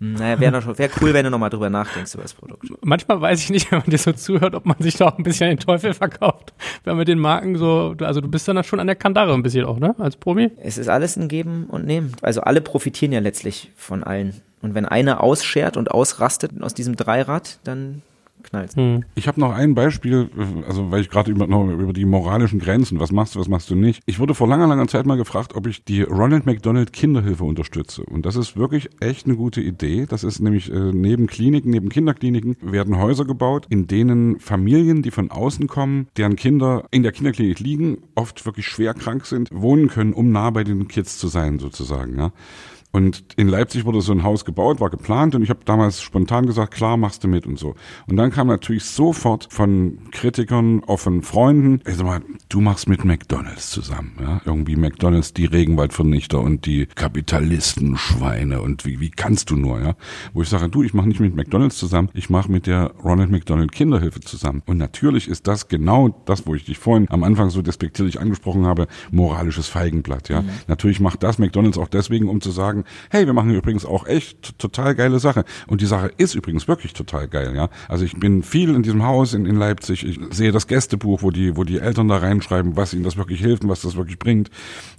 Naja, wäre wär cool, wenn du nochmal drüber nachdenkst über das Produkt. Manchmal weiß ich nicht, wenn man dir so zuhört, ob man sich da auch ein bisschen den Teufel verkauft. Wenn man mit den Marken so, also du bist dann schon an der Kandare ein bisschen auch, ne, als Promi? Es ist alles ein Geben und Nehmen. Also alle profitieren ja letztlich von allen. Und wenn einer ausschert und ausrastet aus diesem Dreirad, dann knallt. Hm. Ich habe noch ein Beispiel, also weil ich gerade über, über die moralischen Grenzen, was machst du, was machst du nicht. Ich wurde vor langer, langer Zeit mal gefragt, ob ich die Ronald McDonald Kinderhilfe unterstütze. Und das ist wirklich echt eine gute Idee. Das ist nämlich äh, neben Kliniken, neben Kinderkliniken werden Häuser gebaut, in denen Familien, die von außen kommen, deren Kinder in der Kinderklinik liegen, oft wirklich schwer krank sind, wohnen können, um nah bei den Kids zu sein sozusagen. Ja. Und in Leipzig wurde so ein Haus gebaut, war geplant und ich habe damals spontan gesagt, klar, machst du mit und so. Und dann kam natürlich sofort von Kritikern, auch von Freunden, ey, sag mal, du machst mit McDonalds zusammen, ja? Irgendwie McDonalds, die Regenwaldvernichter und die Kapitalistenschweine und wie, wie kannst du nur, ja? Wo ich sage, du, ich mache nicht mit McDonalds zusammen, ich mache mit der Ronald McDonald Kinderhilfe zusammen. Und natürlich ist das genau das, wo ich dich vorhin am Anfang so despektierlich angesprochen habe, moralisches Feigenblatt, ja? Mhm. Natürlich macht das McDonalds auch deswegen, um zu sagen, sagen, hey, wir machen übrigens auch echt total geile Sache. Und die Sache ist übrigens wirklich total geil, ja. Also ich bin viel in diesem Haus in, in Leipzig. Ich sehe das Gästebuch, wo die, wo die Eltern da reinschreiben, was ihnen das wirklich hilft und was das wirklich bringt.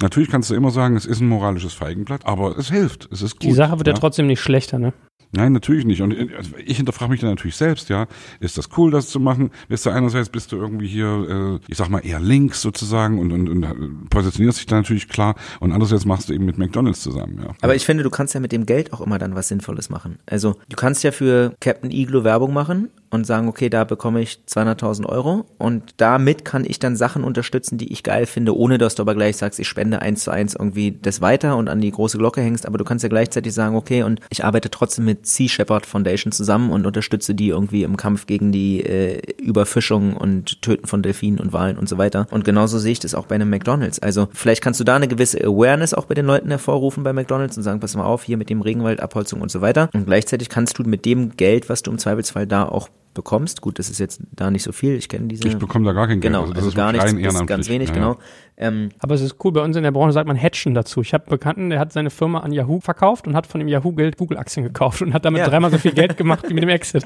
Natürlich kannst du immer sagen, es ist ein moralisches Feigenblatt, aber es hilft. Es ist gut. Die Sache wird ja, ja trotzdem nicht schlechter, ne? Nein, natürlich nicht. Und also ich hinterfrage mich dann natürlich selbst, ja. Ist das cool, das zu machen? Bist du einerseits bist du irgendwie hier, äh, ich sag mal, eher links sozusagen und, und, und positionierst dich da natürlich klar und andererseits machst du eben mit McDonalds zusammen, ja. Aber ich finde, du kannst ja mit dem Geld auch immer dann was Sinnvolles machen. Also du kannst ja für Captain Iglo Werbung machen und sagen, okay, da bekomme ich 200.000 Euro und damit kann ich dann Sachen unterstützen, die ich geil finde, ohne dass du aber gleich sagst, ich spende eins zu eins irgendwie das weiter und an die große Glocke hängst, aber du kannst ja gleichzeitig sagen, okay, und ich arbeite trotzdem mit Sea Shepherd Foundation zusammen und unterstütze die irgendwie im Kampf gegen die äh, Überfischung und Töten von Delfinen und Walen und so weiter. Und genauso sehe ich das auch bei einem McDonalds. Also vielleicht kannst du da eine gewisse Awareness auch bei den Leuten hervorrufen bei McDonalds und sagen, pass mal auf, hier mit dem Regenwaldabholzung und so weiter. Und gleichzeitig kannst du mit dem Geld, was du im Zweifelsfall da auch bekommst. Gut, das ist jetzt da nicht so viel. Ich kenne diese. Ich bekomme da gar kein Geld. Genau, also, das also ist gar nichts. Das ist ganz wenig, ja, genau. Ähm, Aber es ist cool. Bei uns in der Branche sagt man Hatchen dazu. Ich habe einen Bekannten, der hat seine Firma an Yahoo verkauft und hat von dem Yahoo Geld Google-Aktien gekauft und hat damit ja. dreimal so viel Geld gemacht wie mit dem Exit.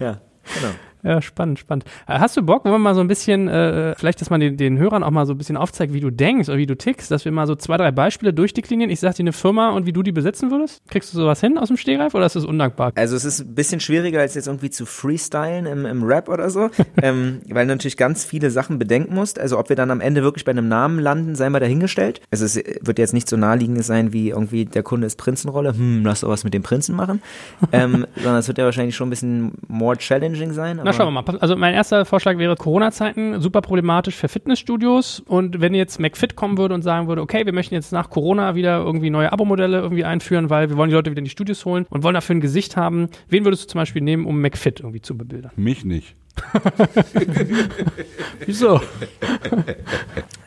ja, genau. Ja, spannend, spannend. Äh, hast du Bock, wenn wir mal so ein bisschen, äh, vielleicht, dass man den, den Hörern auch mal so ein bisschen aufzeigt, wie du denkst oder wie du tickst, dass wir mal so zwei, drei Beispiele durchdeklinieren. Ich sag dir eine Firma und wie du die besetzen würdest? Kriegst du sowas hin aus dem Stehgreif oder ist das undankbar? Also es ist ein bisschen schwieriger, als jetzt irgendwie zu freestylen im, im Rap oder so, ähm, weil du natürlich ganz viele Sachen bedenken musst. Also ob wir dann am Ende wirklich bei einem Namen landen, sei mal dahingestellt. Also es wird jetzt nicht so naheliegend sein, wie irgendwie der Kunde ist Prinzenrolle, hm, lass doch was mit dem Prinzen machen, ähm, sondern es wird ja wahrscheinlich schon ein bisschen more challenging sein. Na, schauen wir mal. Also mein erster Vorschlag wäre Corona-Zeiten, super problematisch für Fitnessstudios. Und wenn jetzt McFit kommen würde und sagen würde, okay, wir möchten jetzt nach Corona wieder irgendwie neue Abo-Modelle irgendwie einführen, weil wir wollen die Leute wieder in die Studios holen und wollen dafür ein Gesicht haben. Wen würdest du zum Beispiel nehmen, um McFit irgendwie zu bebildern? Mich nicht. Wieso?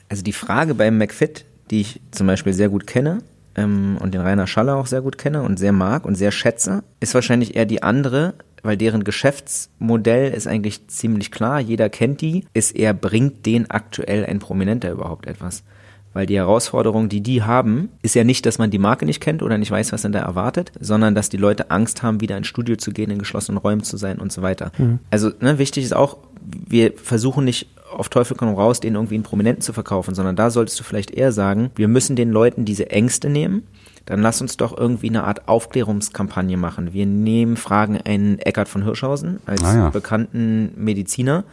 Also die Frage beim McFit, die ich zum Beispiel sehr gut kenne, ähm, und den Rainer Schaller auch sehr gut kenne und sehr mag und sehr schätze, ist wahrscheinlich eher die andere, weil deren Geschäftsmodell ist eigentlich ziemlich klar, jeder kennt die, ist eher, bringt den aktuell ein Prominenter überhaupt etwas? Weil die Herausforderung, die die haben, ist ja nicht, dass man die Marke nicht kennt oder nicht weiß, was denn da erwartet, sondern dass die Leute Angst haben, wieder ins Studio zu gehen, in geschlossenen Räumen zu sein und so weiter. Mhm. Also ne, wichtig ist auch, wir versuchen nicht auf Teufel komm raus, den irgendwie einen Prominenten zu verkaufen, sondern da solltest du vielleicht eher sagen, wir müssen den Leuten diese Ängste nehmen dann lass uns doch irgendwie eine Art Aufklärungskampagne machen. Wir nehmen, fragen einen Eckart von Hirschhausen als ah ja. bekannten Mediziner,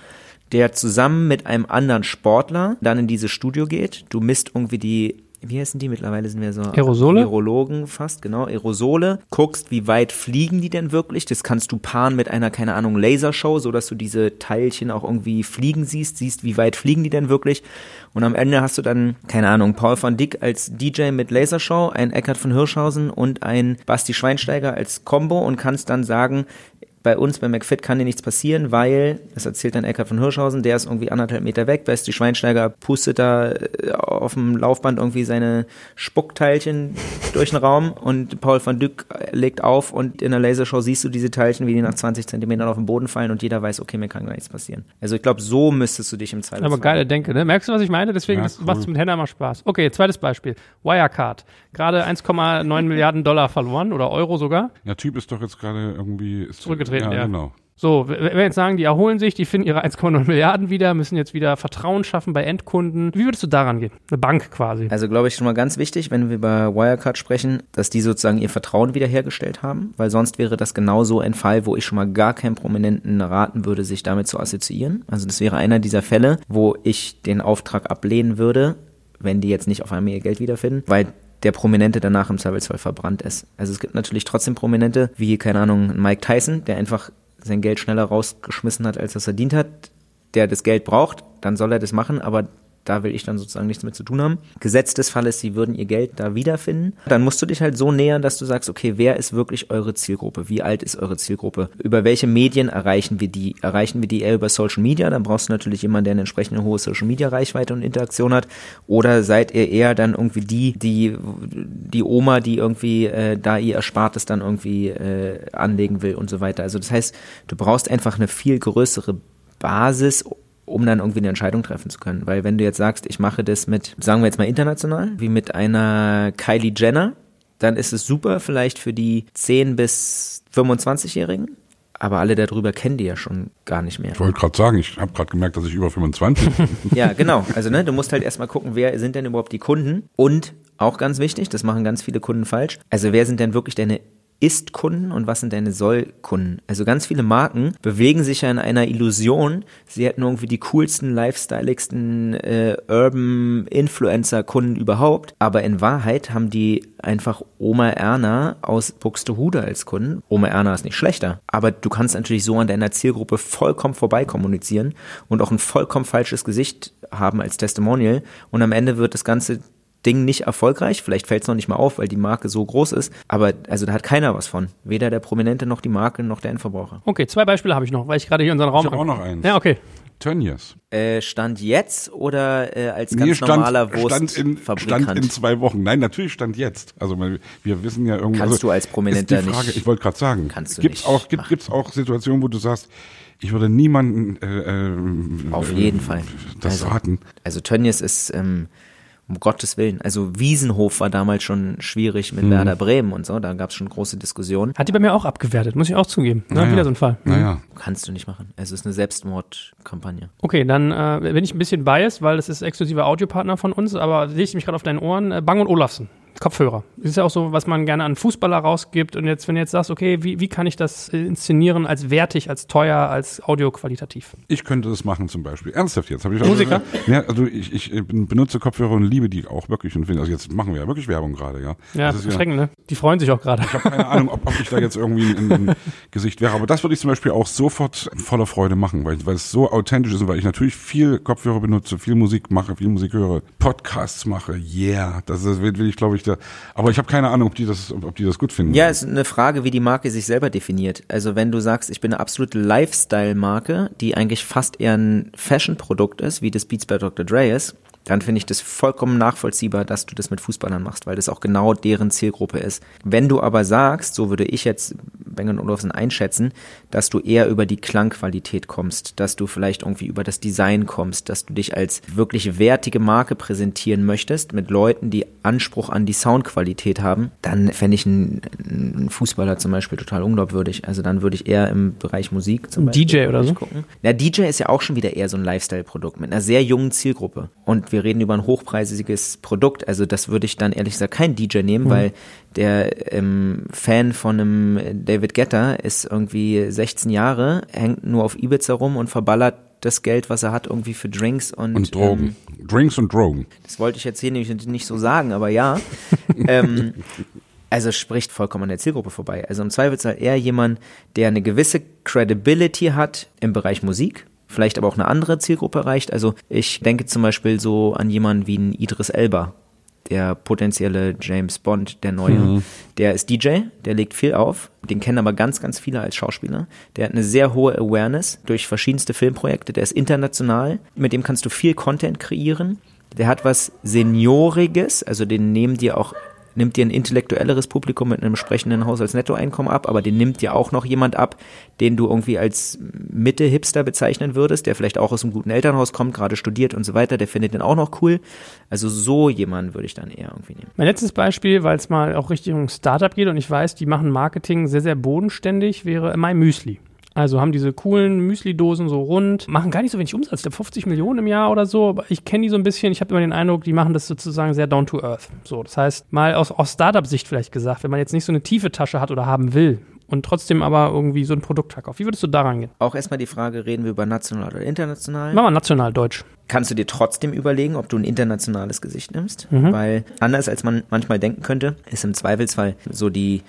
der zusammen mit einem anderen Sportler dann in dieses Studio geht. Du misst irgendwie die wie heißen die mittlerweile sind wir so Aerosole? Virologen fast, genau, Aerosole, guckst, wie weit fliegen die denn wirklich? Das kannst du paaren mit einer keine Ahnung Lasershow, so dass du diese Teilchen auch irgendwie fliegen siehst, siehst, wie weit fliegen die denn wirklich? Und am Ende hast du dann keine Ahnung, Paul van Dyck als DJ mit Lasershow, ein Eckart von Hirschhausen und ein Basti Schweinsteiger als Combo und kannst dann sagen, bei uns bei McFit kann dir nichts passieren, weil, das erzählt dann Eckhard von Hirschhausen, der ist irgendwie anderthalb Meter weg, weißt die Schweinsteiger pustet da äh, auf dem Laufband irgendwie seine Spuckteilchen durch den Raum und Paul van Dyck legt auf und in der Lasershow siehst du diese Teilchen, wie die nach 20 Zentimetern auf den Boden fallen und jeder weiß, okay, mir kann gar nichts passieren. Also ich glaube, so müsstest du dich im Zweifelsfall. Aber geile Denke, ne? Merkst du, was ich meine? Deswegen Ja, das cool. macht mit Henna mal Spaß. Okay, zweites Beispiel. Wirecard. Gerade 1,9 Milliarden Dollar verloren oder Euro sogar. Der Typ ist doch jetzt gerade irgendwie ist, Zurückgetreten, ja. genau. So, wenn wir jetzt sagen, die erholen sich, die finden ihre 1,9 Milliarden wieder, müssen jetzt wieder Vertrauen schaffen bei Endkunden. Wie würdest du daran gehen? Eine Bank quasi. Also glaube ich schon mal ganz wichtig, wenn wir über Wirecard sprechen, dass die sozusagen ihr Vertrauen wiederhergestellt haben, weil sonst wäre das genauso ein Fall, wo ich schon mal gar keinen Prominenten raten würde, sich damit zu assoziieren. Also das wäre einer dieser Fälle, wo ich den Auftrag ablehnen würde, wenn die jetzt nicht auf einmal ihr Geld wiederfinden, weil der Prominente danach im Zweifelsfall verbrannt ist. Also es gibt natürlich trotzdem Prominente, wie, keine Ahnung, Mike Tyson, der einfach sein Geld schneller rausgeschmissen hat, als er es verdient hat, der das Geld braucht, dann soll er das machen, aber da will ich dann sozusagen nichts mit zu tun haben. Gesetz des Falles, sie würden ihr Geld da wiederfinden. Dann musst du dich halt so nähern, dass du sagst, okay, wer ist wirklich eure Zielgruppe? Wie alt ist eure Zielgruppe? Über welche Medien erreichen wir die? Erreichen wir die eher über Social Media? Dann brauchst du natürlich jemanden, der eine entsprechende hohe Social Media Reichweite und Interaktion hat. Oder seid ihr eher dann irgendwie die, die, die Oma, die irgendwie äh, da ihr Erspartes dann irgendwie äh, anlegen will und so weiter. Also das heißt, du brauchst einfach eine viel größere Basis, um dann irgendwie eine Entscheidung treffen zu können. Weil wenn du jetzt sagst, ich mache das mit, sagen wir jetzt mal international, wie mit einer Kylie Jenner, dann ist es super vielleicht für die 10 bis 25-Jährigen, aber alle darüber kennen die ja schon gar nicht mehr. Ich wollte gerade sagen, ich habe gerade gemerkt, dass ich über 25 bin. Ja, genau. Also ne, du musst halt erstmal gucken, wer sind denn überhaupt die Kunden und auch ganz wichtig, das machen ganz viele Kunden falsch. Also wer sind denn wirklich deine ist-Kunden und was sind deine Soll-Kunden? Also ganz viele Marken bewegen sich ja in einer Illusion, sie hätten irgendwie die coolsten, lifestyleigsten äh, Urban Influencer-Kunden überhaupt, aber in Wahrheit haben die einfach Oma Erna aus Buxtehude als Kunden. Oma Erna ist nicht schlechter, aber du kannst natürlich so an deiner Zielgruppe vollkommen vorbei kommunizieren und auch ein vollkommen falsches Gesicht haben als Testimonial und am Ende wird das Ganze Ding nicht erfolgreich. Vielleicht fällt es noch nicht mal auf, weil die Marke so groß ist. Aber also da hat keiner was von. Weder der Prominente noch die Marke noch der Endverbraucher. Okay, zwei Beispiele habe ich noch, weil ich gerade hier unseren Raum Ich habe auch noch eins. Ja, okay. Tönnies. Äh, stand jetzt oder äh, als ganz Nee, stand, normaler stand, in, Wurstfabrikant? stand in zwei Wochen. Nein, natürlich stand jetzt. Also wir, wir wissen ja irgendwie. Kannst also, du als Prominenter ist die Frage, nicht- Ich wollte gerade sagen. Kannst du gibt's nicht auch gibt gibt's auch Situationen, wo du sagst, ich würde niemanden äh, äh, Auf äh, jeden Fall. das Also- raten. Also Tönnies ist, ähm, um Gottes Willen, also Wiesenhof war damals schon schwierig Mhm. mit Werder Bremen und so, da gab es schon große Diskussionen. Hat die bei mir auch abgewertet, muss ich auch zugeben. Ne? Naja. Wieder so ein Fall. Mhm. Naja. Kannst du nicht machen. Es ist eine Selbstmordkampagne. Okay, dann äh, bin ich ein bisschen biased, weil das ist exklusiver Audiopartner von uns, aber sehe ich mich gerade auf deinen Ohren. Äh, Bang und Olufsen. Kopfhörer. Das ist ja auch so, was man gerne an Fußballer rausgibt. Und jetzt, wenn du jetzt sagst, okay, wie, wie kann ich das äh, inszenieren als wertig, als teuer, als audioqualitativ? Ich könnte das machen zum Beispiel. Ernsthaft jetzt. Hab ich Musiker? Ja, also ich, ich benutze Kopfhörer und liebe die auch wirklich und finde, also jetzt machen wir ja wirklich Werbung gerade, ja. Ja, Das ist erschreckend, ne? Die freuen sich auch gerade. Ich habe keine Ahnung, ob, ob ich da jetzt irgendwie ein, ein Gesicht wäre. Aber das würde ich zum Beispiel auch sofort voller Freude machen, weil, weil es so authentisch ist und weil ich natürlich viel Kopfhörer benutze, viel Musik mache, viel Musik höre, Podcasts mache. Yeah, das will, will ich, glaube ich, da. Aber ich habe keine Ahnung, ob die das, ob die das gut finden. Ja, es ist eine Frage, wie die Marke sich selber definiert. Also wenn du sagst, ich bin eine absolute Lifestyle-Marke, die eigentlich fast eher ein Fashion-Produkt ist, wie das Beats bei Dr. Dre ist, dann finde ich das vollkommen nachvollziehbar, dass du das mit Fußballern machst, weil das auch genau deren Zielgruppe ist. Wenn du aber sagst, so würde ich jetzt Bang Olufsen einschätzen, dass du eher über die Klangqualität kommst, dass du vielleicht irgendwie über das Design kommst, dass du dich als wirklich wertige Marke präsentieren möchtest mit Leuten, die Anspruch an die Soundqualität haben, dann fände ich einen, einen Fußballer zum Beispiel total unglaubwürdig. Also dann würde ich eher im Bereich Musik zum Beispiel DJ oder so? gucken. Na, DJ ist ja auch schon wieder eher so ein Lifestyle-Produkt mit einer sehr jungen Zielgruppe. Und wir reden über ein hochpreisiges Produkt. Also das würde ich dann ehrlich gesagt kein DJ nehmen, Mhm. weil der ähm, Fan von einem David Guetta ist irgendwie 16 Jahre, hängt nur auf Ibiza rum und verballert das Geld, was er hat, irgendwie für Drinks und, Und Drogen. Ähm, Drinks und Drogen. Das wollte ich jetzt hier nicht, nicht so sagen, aber ja. ähm, also spricht vollkommen an der Zielgruppe vorbei. Also im Zweifelsfall eher jemand, der eine gewisse Credibility hat im Bereich Musik, vielleicht aber auch eine andere Zielgruppe erreicht. Also ich denke zum Beispiel so an jemanden wie ein Idris Elba, der potenzielle James Bond, der neue. Mhm. Der ist DJ, der legt viel auf, den kennen aber ganz, ganz viele als Schauspieler. Der hat eine sehr hohe Awareness durch verschiedenste Filmprojekte, der ist international, mit dem kannst du viel Content kreieren. Der hat was Senioriges, also den nehmen dir auch nimmt dir ein intellektuelleres Publikum mit einem entsprechenden Haushaltsnettoeinkommen ab, aber den nimmt dir auch noch jemand ab, den du irgendwie als Mitte-Hipster bezeichnen würdest, der vielleicht auch aus einem guten Elternhaus kommt, gerade studiert und so weiter, der findet den auch noch cool. Also so jemanden würde ich dann eher irgendwie nehmen. Mein letztes Beispiel, weil es mal auch Richtung Startup geht und ich weiß, die machen Marketing sehr, sehr bodenständig, wäre My Müsli. Also haben diese coolen Müsli-Dosen so rund, machen gar nicht so wenig Umsatz, glaube 50 Millionen im Jahr oder so, aber ich kenne die so ein bisschen, ich habe immer den Eindruck, die machen das sozusagen sehr down to earth. So, das heißt, mal aus, aus Startup-Sicht vielleicht gesagt, wenn man jetzt nicht so eine tiefe Tasche hat oder haben will und trotzdem aber irgendwie so ein Produkt verkauft, wie würdest du daran gehen? Auch erstmal die Frage, reden wir über national oder international? Machen wir national, deutsch. Kannst du dir trotzdem überlegen, ob du ein internationales Gesicht nimmst? Mhm. Weil anders als man manchmal denken könnte, ist im Zweifelsfall so die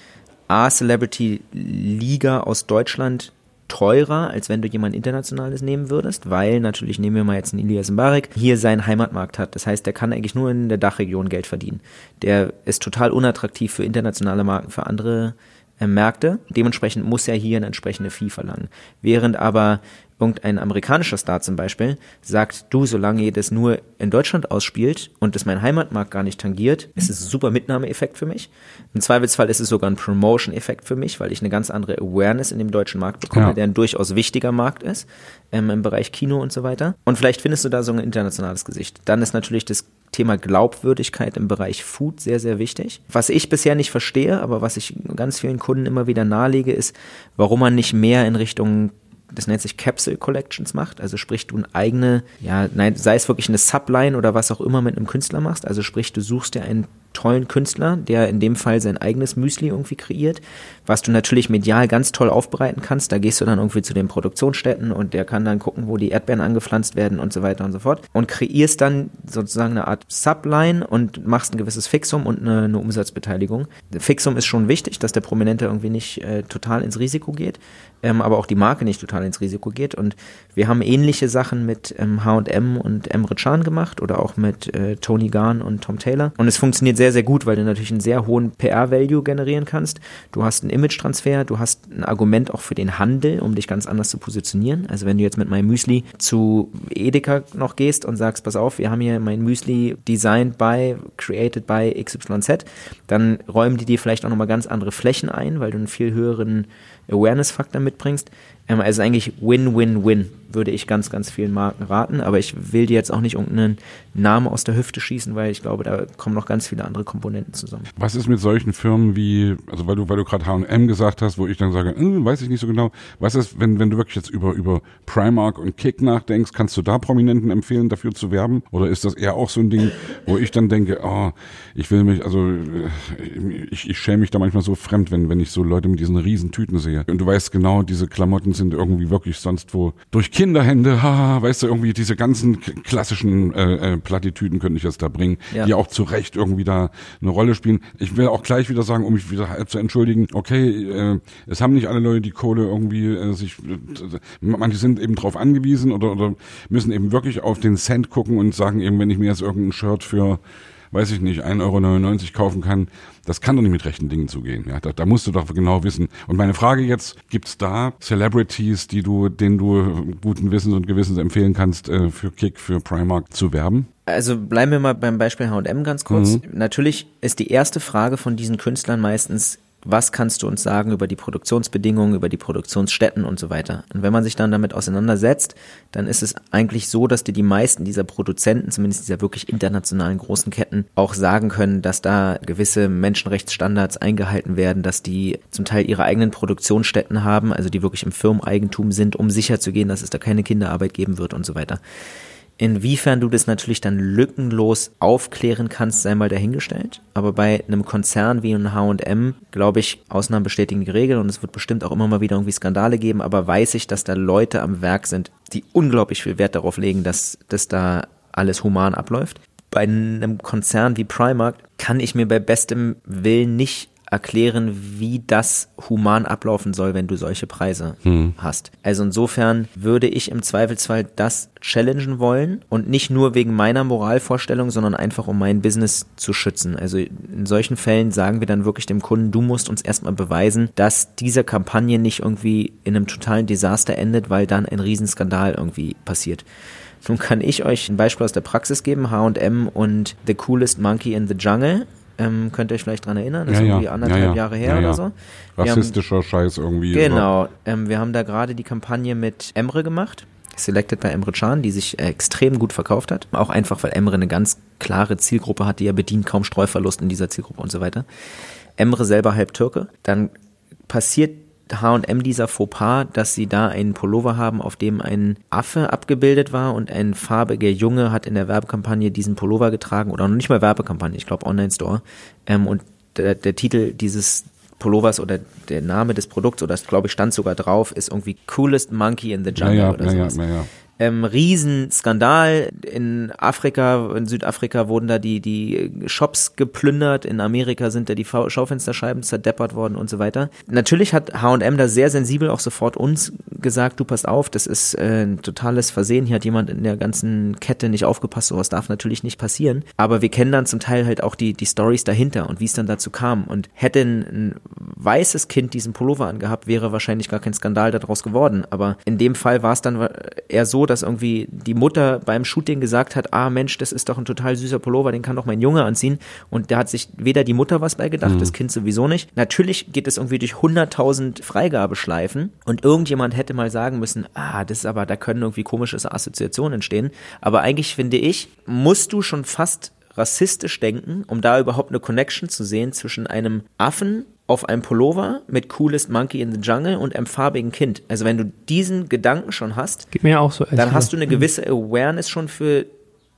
A-Celebrity-Liga aus Deutschland teurer, als wenn du jemand Internationales nehmen würdest, weil natürlich nehmen wir mal jetzt einen Ilias Mbarek, hier seinen Heimatmarkt hat. Das heißt, der kann eigentlich nur in der Dachregion Geld verdienen. Der ist total unattraktiv für internationale Marken, für andere äh, Märkte. Dementsprechend muss er hier eine entsprechende Fee verlangen. Während aber irgendein amerikanischer Star zum Beispiel sagt, du, solange ihr das nur in Deutschland ausspielt und das mein Heimatmarkt gar nicht tangiert, ist es ein super Mitnahmeeffekt für mich. Im Zweifelsfall ist es sogar ein Promotion-Effekt für mich, weil ich eine ganz andere Awareness in dem deutschen Markt bekomme, ja. der ein durchaus wichtiger Markt ist, ähm, im Bereich Kino und so weiter. Und vielleicht findest du da so ein internationales Gesicht. Dann ist natürlich das Thema Glaubwürdigkeit im Bereich Food sehr, sehr wichtig. Was ich bisher nicht verstehe, aber was ich ganz vielen Kunden immer wieder nahelege, ist, warum man nicht mehr in Richtung das nennt sich Capsule Collections macht, also sprich du eine eigene, ja, nein, sei es wirklich eine Subline oder was auch immer mit einem Künstler machst, also sprich du suchst dir einen tollen Künstler, der in dem Fall sein eigenes Müsli irgendwie kreiert, was du natürlich medial ganz toll aufbereiten kannst. Da gehst du dann irgendwie zu den Produktionsstätten und der kann dann gucken, wo die Erdbeeren angepflanzt werden und so weiter und so fort. Und kreierst dann sozusagen eine Art Subline und machst ein gewisses Fixum und eine, eine Umsatzbeteiligung. Fixum ist schon wichtig, dass der Prominente irgendwie nicht äh, total ins Risiko geht, ähm, aber auch die Marke nicht total ins Risiko geht. Und wir haben ähnliche Sachen mit H&M ähm, und Emre Can gemacht oder auch mit äh, Tony Garn und Tom Taylor. Und es funktioniert sehr, sehr gut, weil du natürlich einen sehr hohen PR-Value generieren kannst. Du hast einen Image-Transfer, du hast ein Argument auch für den Handel, um dich ganz anders zu positionieren. Also wenn du jetzt mit meinem Müsli zu Edeka noch gehst und sagst, pass auf, wir haben hier mein Müsli designed by, created by XYZ, dann räumen die dir vielleicht auch nochmal ganz andere Flächen ein, weil du einen viel höheren Awareness-Faktor mitbringst. Ähm, also eigentlich Win-Win-Win, würde ich ganz, ganz vielen Marken raten. Aber ich will dir jetzt auch nicht irgendeinen Namen aus der Hüfte schießen, weil ich glaube, da kommen noch ganz viele andere Komponenten zusammen. Was ist mit solchen Firmen wie, also weil du, weil du gerade H&M gesagt hast, wo ich dann sage, äh, weiß ich nicht so genau. Was ist, wenn, wenn du wirklich jetzt über, über Primark und Kick nachdenkst, kannst du da Prominenten empfehlen, dafür zu werben? Oder ist das eher auch so ein Ding, wo ich dann denke, oh, ich will mich, also äh, ich, ich schäme mich da manchmal so fremd, wenn, wenn ich so Leute mit diesen riesen Tüten sehe. Und du weißt genau, diese Klamotten sind irgendwie wirklich sonst wo durch Kinderhände, haha, weißt du, irgendwie diese ganzen klassischen äh, äh, Plattitüden könnte ich jetzt da bringen, ja. die auch zu Recht irgendwie da eine Rolle spielen. Ich will auch gleich wieder sagen, um mich wieder halb zu entschuldigen, okay, äh, es haben nicht alle Leute die Kohle irgendwie äh, sich, äh, manche sind eben drauf angewiesen oder, oder müssen eben wirklich auf den Cent gucken und sagen eben, wenn ich mir jetzt irgendein Shirt für weiß ich nicht, 1,99 Euro kaufen kann, das kann doch nicht mit rechten Dingen zugehen. Ja, da, da musst du doch genau wissen. Und meine Frage jetzt, gibt's da Celebrities, die du, denen du guten Wissens und Gewissens empfehlen kannst, äh, für Kick, für Primark zu werben? Also bleiben wir mal beim Beispiel H&M ganz kurz. Mhm. Natürlich ist die erste Frage von diesen Künstlern meistens, was kannst du uns sagen über die Produktionsbedingungen, über die Produktionsstätten und so weiter. Und wenn man sich dann damit auseinandersetzt, dann ist es eigentlich so, dass dir die meisten dieser Produzenten, zumindest dieser wirklich internationalen großen Ketten, auch sagen können, dass da gewisse Menschenrechtsstandards eingehalten werden, dass die zum Teil ihre eigenen Produktionsstätten haben, also die wirklich im Firmeneigentum sind, um sicherzugehen, dass es da keine Kinderarbeit geben wird und so weiter. Inwiefern du das natürlich dann lückenlos aufklären kannst, sei mal dahingestellt. Aber bei einem Konzern wie ein H&M, glaube ich, Ausnahmen bestätigen die Regel und es wird bestimmt auch immer mal wieder irgendwie Skandale geben, aber weiß ich, dass da Leute am Werk sind, die unglaublich viel Wert darauf legen, dass das da alles human abläuft. Bei einem Konzern wie Primark kann ich mir bei bestem Willen nicht erklären, wie das human ablaufen soll, wenn du solche Preise hm. hast. Also insofern würde ich im Zweifelsfall das challengen wollen und nicht nur wegen meiner Moralvorstellung, sondern einfach um mein Business zu schützen. Also in solchen Fällen sagen wir dann wirklich dem Kunden, du musst uns erstmal beweisen, dass diese Kampagne nicht irgendwie in einem totalen Desaster endet, weil dann ein Riesenskandal irgendwie passiert. Nun kann ich euch ein Beispiel aus der Praxis geben, H&M und The Coolest Monkey in the Jungle ähm, könnt ihr euch vielleicht dran erinnern? Das ja, ist irgendwie anderthalb ja, Jahre her oder so. Rassistischer haben, Scheiß irgendwie. Genau. Ähm, wir haben da gerade die Kampagne mit Emre gemacht. Selected bei Emre Can, die sich äh, extrem gut verkauft hat. Auch einfach, weil Emre eine ganz klare Zielgruppe hat, die er bedient, kaum Streuverlust in dieser Zielgruppe und so weiter. Emre selber halb Türke. Dann passiert H&M dieser Fauxpas, dass sie da einen Pullover haben, auf dem ein Affe abgebildet war und ein farbiger Junge hat in der Werbekampagne diesen Pullover getragen oder noch nicht mal Werbekampagne, ich glaube Online-Store. Ähm, und der, der Titel dieses Pullovers oder der Name des Produkts oder das glaube ich stand sogar drauf, ist irgendwie Coolest Monkey in the Jungle ja, ja, oder ja, sowas. Ja, ja, ähm, Riesenskandal. In Afrika, in Südafrika wurden da die, die Shops geplündert. In Amerika sind da die Schaufensterscheiben zerdeppert worden und so weiter. Natürlich hat H&M da sehr sensibel auch sofort uns gesagt, du passt auf, das ist äh, ein totales Versehen. Hier hat jemand in der ganzen Kette nicht aufgepasst. Sowas darf natürlich nicht passieren. Aber wir kennen dann zum Teil halt auch die, die Stories dahinter und wie es dann dazu kam. Und hätte ein, ein weißes Kind diesen Pullover angehabt, wäre wahrscheinlich gar kein Skandal daraus geworden. Aber in dem Fall war es dann eher so, dass irgendwie die Mutter beim Shooting gesagt hat, ah Mensch, das ist doch ein total süßer Pullover, den kann doch mein Junge anziehen. Und da hat sich weder die Mutter was bei gedacht, mhm. das Kind sowieso nicht. Natürlich geht es irgendwie durch 100.000 Freigabeschleifen und irgendjemand hätte mal sagen müssen, ah, das ist aber, da können irgendwie komische Assoziationen entstehen. Aber eigentlich finde ich, musst du schon fast rassistisch denken, um da überhaupt eine Connection zu sehen zwischen einem Affen auf einem Pullover mit Coolest Monkey in the Jungle und einem farbigen Kind. Also wenn du diesen Gedanken schon hast, Geht mir auch so, dann hast du eine gewisse Awareness schon für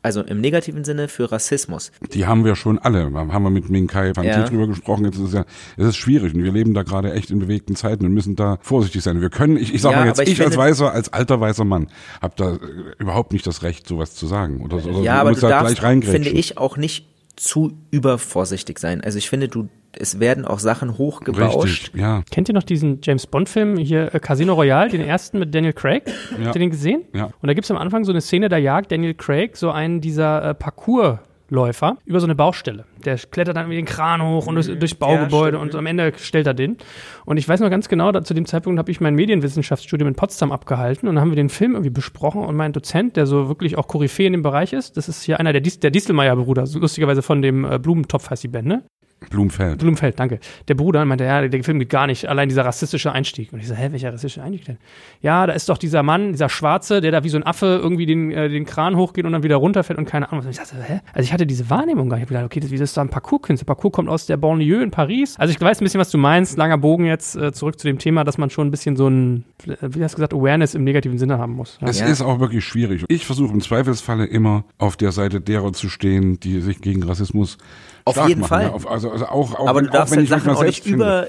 also im negativen Sinne für Rassismus. Die haben wir schon alle. Haben wir mit Minkai Fanti ja. drüber gesprochen. Jetzt ist es ja, es ist schwierig und wir leben da gerade echt in bewegten Zeiten und müssen da vorsichtig sein. Wir können, ich, ich sag ja, mal jetzt, ich, ich als weißer, als alter weißer Mann, habe da überhaupt nicht das Recht, sowas zu sagen. Oder, oder ja, aber du da darfst, finde ich, auch nicht zu übervorsichtig sein. Also ich finde, du es werden auch Sachen hochgebauscht. Richtig, ja. Kennt ihr noch diesen James Bond-Film hier, äh, Casino Royale, den ersten mit Daniel Craig? Ja. Habt ihr den gesehen? Ja. Und da gibt es am Anfang so eine Szene, da jagt Daniel Craig so einen dieser äh, Parcours- Läufer über so eine Baustelle. Der klettert dann mit den Kran hoch und durch, mhm. durch Baugebäude ja, und am Ende stellt er den. Und ich weiß noch ganz genau, da, zu dem Zeitpunkt habe ich mein Medienwissenschaftsstudium in Potsdam abgehalten und dann haben wir den Film irgendwie besprochen und mein Dozent, der so wirklich auch Koryphäe in dem Bereich ist, das ist hier einer der, Dis der Distelmeier-Bruder, so lustigerweise von dem äh, Blumentopf heißt die Band, ne? Blumfeld. Blumfeld, danke. Der Bruder meinte, ja, der Film geht gar nicht, allein dieser rassistische Einstieg. Und ich so, hä, welcher rassistische Einstieg denn? Ja, da ist doch dieser Mann, dieser Schwarze, der da wie so ein Affe irgendwie den, äh, den Kran hochgeht und dann wieder runterfällt und keine Ahnung. Und ich dachte, hä? Also ich hatte diese Wahrnehmung gar nicht. Ich habe gedacht, okay, das, wie das ist da ein Parcours-Künstler. Parcours kommt aus der Banlieue in Paris. Also ich weiß ein bisschen, was du meinst. Langer Bogen jetzt äh, zurück zu dem Thema, dass man schon ein bisschen so ein, wie hast du gesagt, Awareness im negativen Sinne haben muss. Ja. Es ja. ist auch wirklich schwierig. Ich versuche im Zweifelsfalle immer auf der Seite derer zu stehen, die sich gegen Rassismus auf jeden machen, Fall. Ja. Auf, also, also auch, auch, aber du darfst auch, wenn halt Sachen auch nicht über,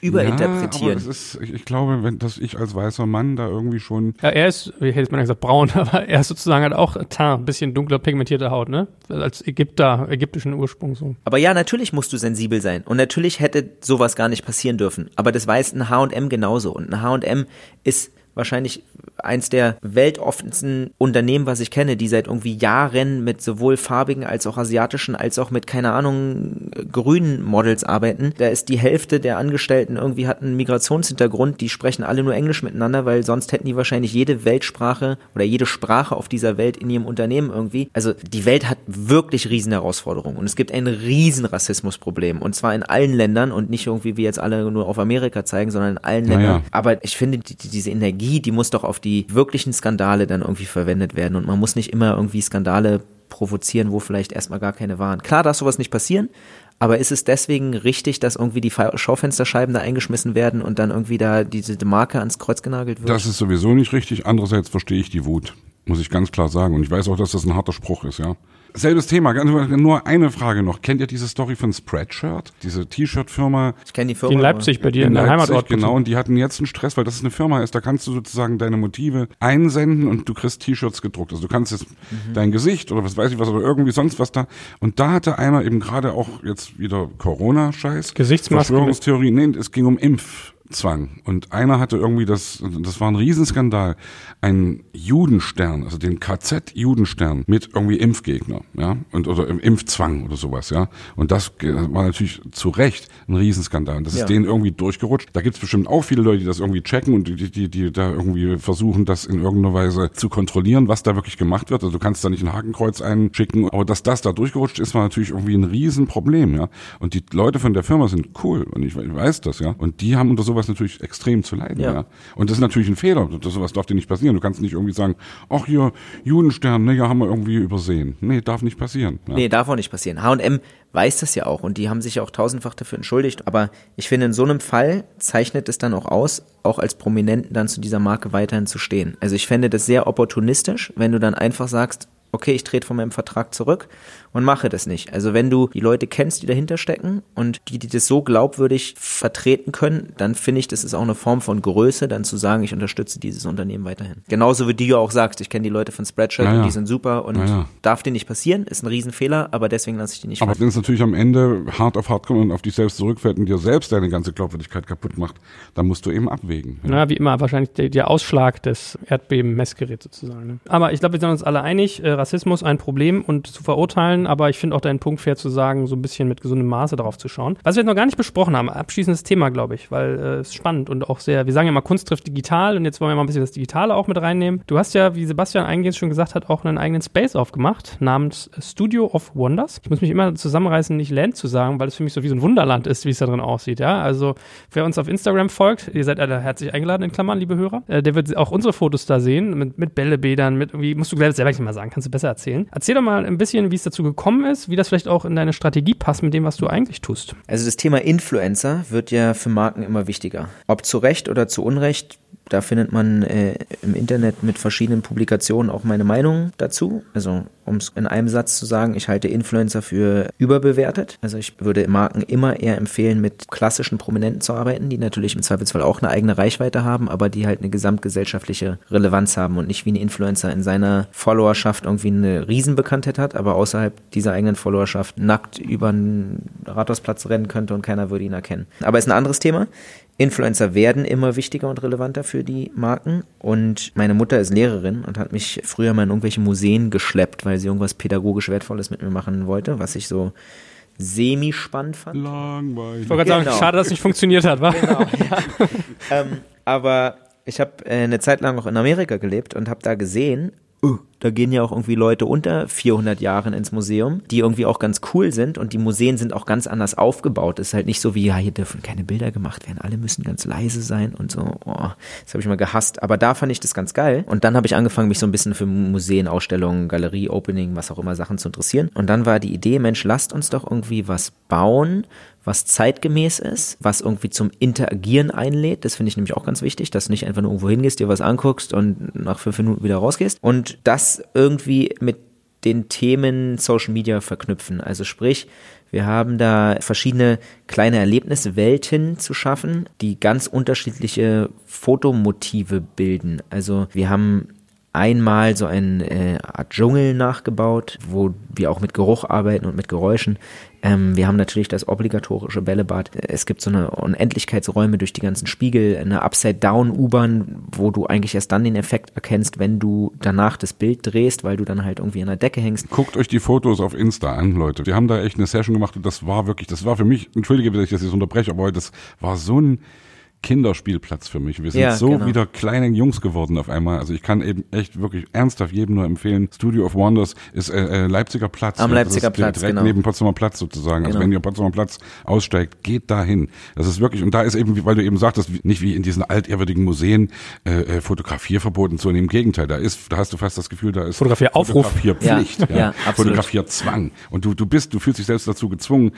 überinterpretieren. Ja, aber ist, ich glaube, wenn, dass ich als weißer Mann da irgendwie schon. Ja, er ist, wie hätte man gesagt, braun, aber er ist sozusagen halt auch ein bisschen dunkler pigmentierte Haut, ne? Als Ägypter, ägyptischen Ursprung so. Aber ja, natürlich musst du sensibel sein. Und natürlich hätte sowas gar nicht passieren dürfen. Aber das weiß ein H&M genauso. Und ein H&M ist wahrscheinlich eins der weltoffensten Unternehmen, was ich kenne, die seit irgendwie Jahren mit sowohl farbigen als auch asiatischen als auch mit, keine Ahnung, grünen Models arbeiten. Da ist die Hälfte der Angestellten irgendwie hat einen Migrationshintergrund, die sprechen alle nur Englisch miteinander, weil sonst hätten die wahrscheinlich jede Weltsprache oder jede Sprache auf dieser Welt in ihrem Unternehmen irgendwie. Also die Welt hat wirklich riesen Herausforderungen und es gibt ein riesen Rassismusproblem und zwar in allen Ländern und nicht irgendwie wie jetzt alle nur auf Amerika zeigen, sondern in allen naja. Ländern. Aber ich finde, die, diese Energie, die muss doch auf die die wirklichen Skandale dann irgendwie verwendet werden. Und man muss nicht immer irgendwie Skandale provozieren, wo vielleicht erstmal gar keine waren. Klar darf sowas nicht passieren, aber ist es deswegen richtig, dass irgendwie die Schaufensterscheiben da eingeschmissen werden und dann irgendwie da diese Marke ans Kreuz genagelt wird? Das ist sowieso nicht richtig. Andererseits verstehe ich die Wut, muss ich ganz klar sagen. Und ich weiß auch, dass das ein harter Spruch ist, ja. Selbes Thema, nur eine Frage noch. Kennt ihr diese Story von Spreadshirt? Diese T-Shirt-Firma Ich kenne die Die Firma. in aber- Leipzig bei dir in, in Leipzig, Heimatort. genau, und die hatten jetzt einen Stress, weil das eine Firma ist, da kannst du sozusagen deine Motive einsenden und du kriegst T-Shirts gedruckt. Also du kannst jetzt Mhm. dein Gesicht oder was weiß ich was oder irgendwie sonst was da. Und da hatte einer eben gerade auch jetzt wieder Corona-Scheiß. Gesichtsmaske Verschwörungstheorie. Nee, es ging um Impfzwang. Und einer hatte irgendwie das, das war ein Riesenskandal, einen Judenstern, also den KZ-Judenstern mit irgendwie Impfgegner, ja, und oder im Impfzwang oder sowas, ja. Und das war natürlich zu Recht ein Riesenskandal. Und das Ja. ist denen irgendwie durchgerutscht. Da gibt's bestimmt auch viele Leute, die das irgendwie checken und die, die, die da irgendwie versuchen, das in irgendeiner Weise zu kontrollieren, was da wirklich gemacht wird. Also du kannst da nicht ein Hakenkreuz einschicken, aber dass das da durchgerutscht ist, war natürlich irgendwie ein Riesenproblem, ja. Und die Leute von der Firma sind cool und ich, ich weiß das, ja. Und die haben unter sowas natürlich extrem zu leiden, ja. Ja. Und das ist natürlich ein Fehler. Das, sowas darf dir nicht passieren. Du kannst nicht irgendwie sagen, ach hier, Judenstern, ne, ja, haben wir irgendwie übersehen. Nee, darf nicht passieren. Ja. Nee, darf auch nicht passieren. H&M weiß das ja auch und die haben sich auch tausendfach dafür entschuldigt. Aber ich finde, in so einem Fall zeichnet es dann auch aus, auch als Prominenten dann zu dieser Marke weiterhin zu stehen. Also ich fände das sehr opportunistisch, wenn du dann einfach sagst, okay, ich trete von meinem Vertrag zurück und mache das nicht. Also wenn du die Leute kennst, die dahinter stecken und die, die das so glaubwürdig vertreten können, dann finde ich, das ist auch eine Form von Größe, dann zu sagen, ich unterstütze dieses Unternehmen weiterhin. Genauso wie du ja auch sagst, ich kenne die Leute von Spreadshirt Ja, und die sind super und Ja, darf dir nicht passieren, ist ein Riesenfehler, aber deswegen lasse ich die nicht Aber wenn es natürlich am Ende hart auf hart kommt und auf dich selbst zurückfällt und dir selbst deine ganze Glaubwürdigkeit kaputt macht, dann musst du eben abwägen. Ja. Na, wie immer, wahrscheinlich der, der Ausschlag des Erdbeben-Messgeräts sozusagen. Ne? Aber ich glaube, wir sind uns alle einig, äh, Rassismus ein Problem und zu verurteilen, aber ich finde auch deinen Punkt fair zu sagen, so ein bisschen mit gesundem Maße darauf zu schauen. Was wir jetzt noch gar nicht besprochen haben, abschließendes Thema, glaube ich, weil äh, es ist spannend und auch sehr, wir sagen ja mal, Kunst trifft digital und jetzt wollen wir mal ein bisschen das Digitale auch mit reinnehmen. Du hast ja, wie Sebastian eingehend schon gesagt hat, auch einen eigenen Space aufgemacht, namens Studio of Wonders. Ich muss mich immer zusammenreißen, nicht Land zu sagen, weil es für mich so wie so ein Wunderland ist, wie es da drin aussieht, ja. Also, wer uns auf Instagram folgt, ihr seid alle herzlich eingeladen, in Klammern, liebe Hörer, äh, der wird auch unsere Fotos da sehen, mit, mit Bällebädern, mit irgendwie, musst du selber nicht mal sagen, kannst du besser erzählen. Erzähl doch mal ein bisschen, wie es dazu gekommen ist, wie das vielleicht auch in deine Strategie passt mit dem, was du eigentlich tust. Also das Thema Influencer wird ja für Marken immer wichtiger. Ob zu Recht oder zu Unrecht, da findet man äh, im Internet mit verschiedenen Publikationen auch meine Meinung dazu. Also um es in einem Satz zu sagen, ich halte Influencer für überbewertet. Also ich würde Marken immer eher empfehlen, mit klassischen Prominenten zu arbeiten, die natürlich im Zweifelsfall auch eine eigene Reichweite haben, aber die halt eine gesamtgesellschaftliche Relevanz haben und nicht wie ein Influencer in seiner Followerschaft irgendwie eine Riesenbekanntheit hat, aber außerhalb dieser eigenen Followerschaft nackt über einen Rathausplatz rennen könnte und keiner würde ihn erkennen. Aber ist ein anderes Thema. Influencer werden immer wichtiger und relevanter für die Marken. Und meine Mutter ist Lehrerin und hat mich früher mal in irgendwelche Museen geschleppt, weil sie irgendwas pädagogisch Wertvolles mit mir machen wollte, was ich so semi-spannend fand. Langweilig. Ich wollte gerade Genau. sagen, schade, dass es nicht funktioniert hat, wa? Genau, ja. ähm, aber ich habe äh, eine Zeit lang auch in Amerika gelebt und habe da gesehen, uh, da gehen ja auch irgendwie Leute unter 400 Jahren ins Museum, die irgendwie auch ganz cool sind und die Museen sind auch ganz anders aufgebaut. Es ist halt nicht so wie, ja, hier dürfen keine Bilder gemacht werden, alle müssen ganz leise sein und so. Oh, das habe ich mal gehasst. Aber da fand ich das ganz geil. Und dann habe ich angefangen, mich so ein bisschen für Museen, Ausstellungen, Galerie, Opening, was auch immer Sachen zu interessieren. Und dann war die Idee, Mensch, lasst uns doch irgendwie was bauen, was zeitgemäß ist, was irgendwie zum Interagieren einlädt. Das finde ich nämlich auch ganz wichtig, dass du nicht einfach nur irgendwo hingehst, dir was anguckst und nach fünf Minuten wieder rausgehst. Und das irgendwie mit den Themen Social Media verknüpfen. Also sprich, wir haben da verschiedene kleine Erlebniswelten zu schaffen, die ganz unterschiedliche Fotomotive bilden. Also wir haben einmal so eine äh, Art Dschungel nachgebaut, wo wir auch mit Geruch arbeiten und mit Geräuschen. Ähm, wir haben natürlich das obligatorische Bällebad. Es gibt so eine Unendlichkeitsräume durch die ganzen Spiegel, eine Upside-Down-U-Bahn, wo du eigentlich erst dann den Effekt erkennst, wenn du danach das Bild drehst, weil du dann halt irgendwie an der Decke hängst. Guckt euch die Fotos auf Insta an, Leute. Wir haben da echt eine Session gemacht und das war wirklich, das war für mich, entschuldige, dass ich das jetzt unterbreche, aber das war so ein Kinderspielplatz für mich. Wir sind Ja, so genau. wieder kleine Jungs geworden auf einmal. Also ich kann eben echt wirklich ernsthaft jedem nur empfehlen. Studio of Wonders ist äh, äh, Leipziger Platz. Am Ja, Leipziger Platz, direkt genau. neben Potsdamer Platz sozusagen. Also Genau. wenn ihr Potsdamer Platz aussteigt, geht dahin. Das ist wirklich und da ist eben, wie- weil du eben sagtest, wie- nicht wie in diesen altehrwürdigen Museen äh, äh, Fotografierverbot und so. Im Gegenteil, da ist, da hast du fast das Gefühl, da ist Fotografieraufruf. Fotografierpflicht, Ja, ja, ja, absolut. Fotografierzwang. Und du, du bist, du fühlst dich selbst dazu gezwungen,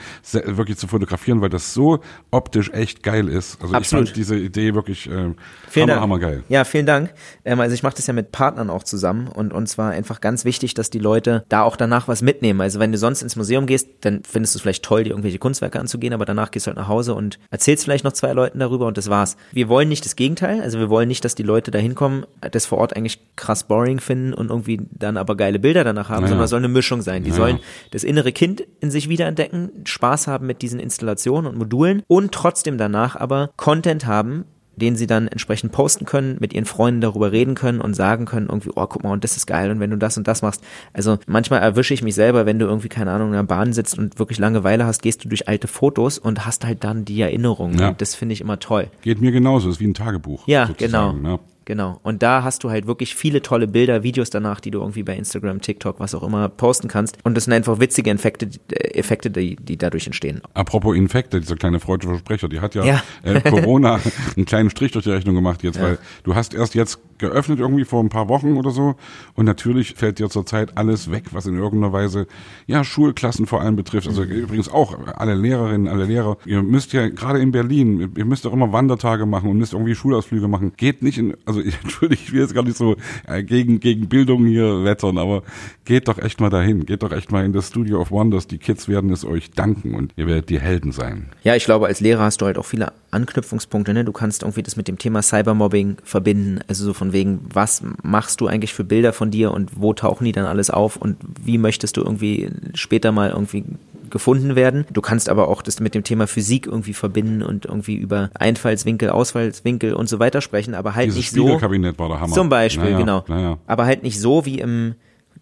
wirklich zu fotografieren, weil das so optisch echt geil ist. Also Absolut. Ich diese Idee wirklich äh, Vielen hammer, Dank. hammergeil. Ja, vielen Dank. Ähm, also ich mache das ja mit Partnern auch zusammen und uns war einfach ganz wichtig, dass die Leute da auch danach was mitnehmen. Also wenn du sonst ins Museum gehst, dann findest du es vielleicht toll, dir irgendwelche Kunstwerke anzugehen, aber danach gehst du halt nach Hause und erzählst vielleicht noch zwei Leuten darüber und das war's. Wir wollen nicht das Gegenteil, also wir wollen nicht, dass die Leute da hinkommen, das vor Ort eigentlich krass boring finden und irgendwie dann aber geile Bilder danach haben, Naja. sondern es soll eine Mischung sein. Die Naja. sollen das innere Kind in sich wiederentdecken, Spaß haben mit diesen Installationen und Modulen und trotzdem danach aber Content haben, den sie dann entsprechend posten können, mit ihren Freunden darüber reden können und sagen können, irgendwie, oh, guck mal, und das ist geil, und wenn du das und das machst. Also manchmal erwische ich mich selber, wenn du irgendwie, keine Ahnung, in der Bahn sitzt und wirklich Langeweile hast, gehst du durch alte Fotos und hast halt dann die Erinnerung. Ja. Und das finde ich immer toll. Geht mir genauso, ist wie ein Tagebuch. Ja, sozusagen, genau. Ne? Genau. Und da hast du halt wirklich viele tolle Bilder, Videos danach, die du irgendwie bei Instagram, TikTok, was auch immer posten kannst. Und das sind einfach witzige Effekte, äh, Effekte die, die dadurch entstehen. Apropos Infekte, dieser kleine freudige Versprecher, die hat ja, Ja. Äh, Corona einen kleinen Strich durch die Rechnung gemacht jetzt, weil du hast erst jetzt geöffnet irgendwie vor ein paar Wochen oder so und natürlich fällt dir zurzeit alles weg, was in irgendeiner Weise ja Schulklassen vor allem betrifft. Also Mhm. übrigens auch alle Lehrerinnen, alle Lehrer. Ihr müsst ja gerade in Berlin, ihr müsst auch immer Wandertage machen und müsst irgendwie Schulausflüge machen. Geht nicht in, also entschuldige, ich will jetzt gar nicht so äh, gegen gegen Bildung hier wettern, aber geht doch echt mal dahin, geht doch echt mal in das Studio of Wonders. Die Kids werden es euch danken und ihr werdet die Helden sein. Ja, ich glaube, als Lehrer hast du halt auch viele Anknüpfungspunkte. Ne? Du kannst irgendwie das mit dem Thema Cybermobbing verbinden. Also so von wegen, was machst du eigentlich für Bilder von dir und wo tauchen die dann alles auf und wie möchtest du irgendwie später mal irgendwie gefunden werden. Du kannst aber auch das mit dem Thema Physik irgendwie verbinden und irgendwie über Einfallswinkel, Ausfallswinkel und so weiter sprechen, aber halt Dieses nicht so. Spiegelkabinett war der Hammer. Zum Beispiel, Naja, genau. Naja. Aber halt nicht so wie im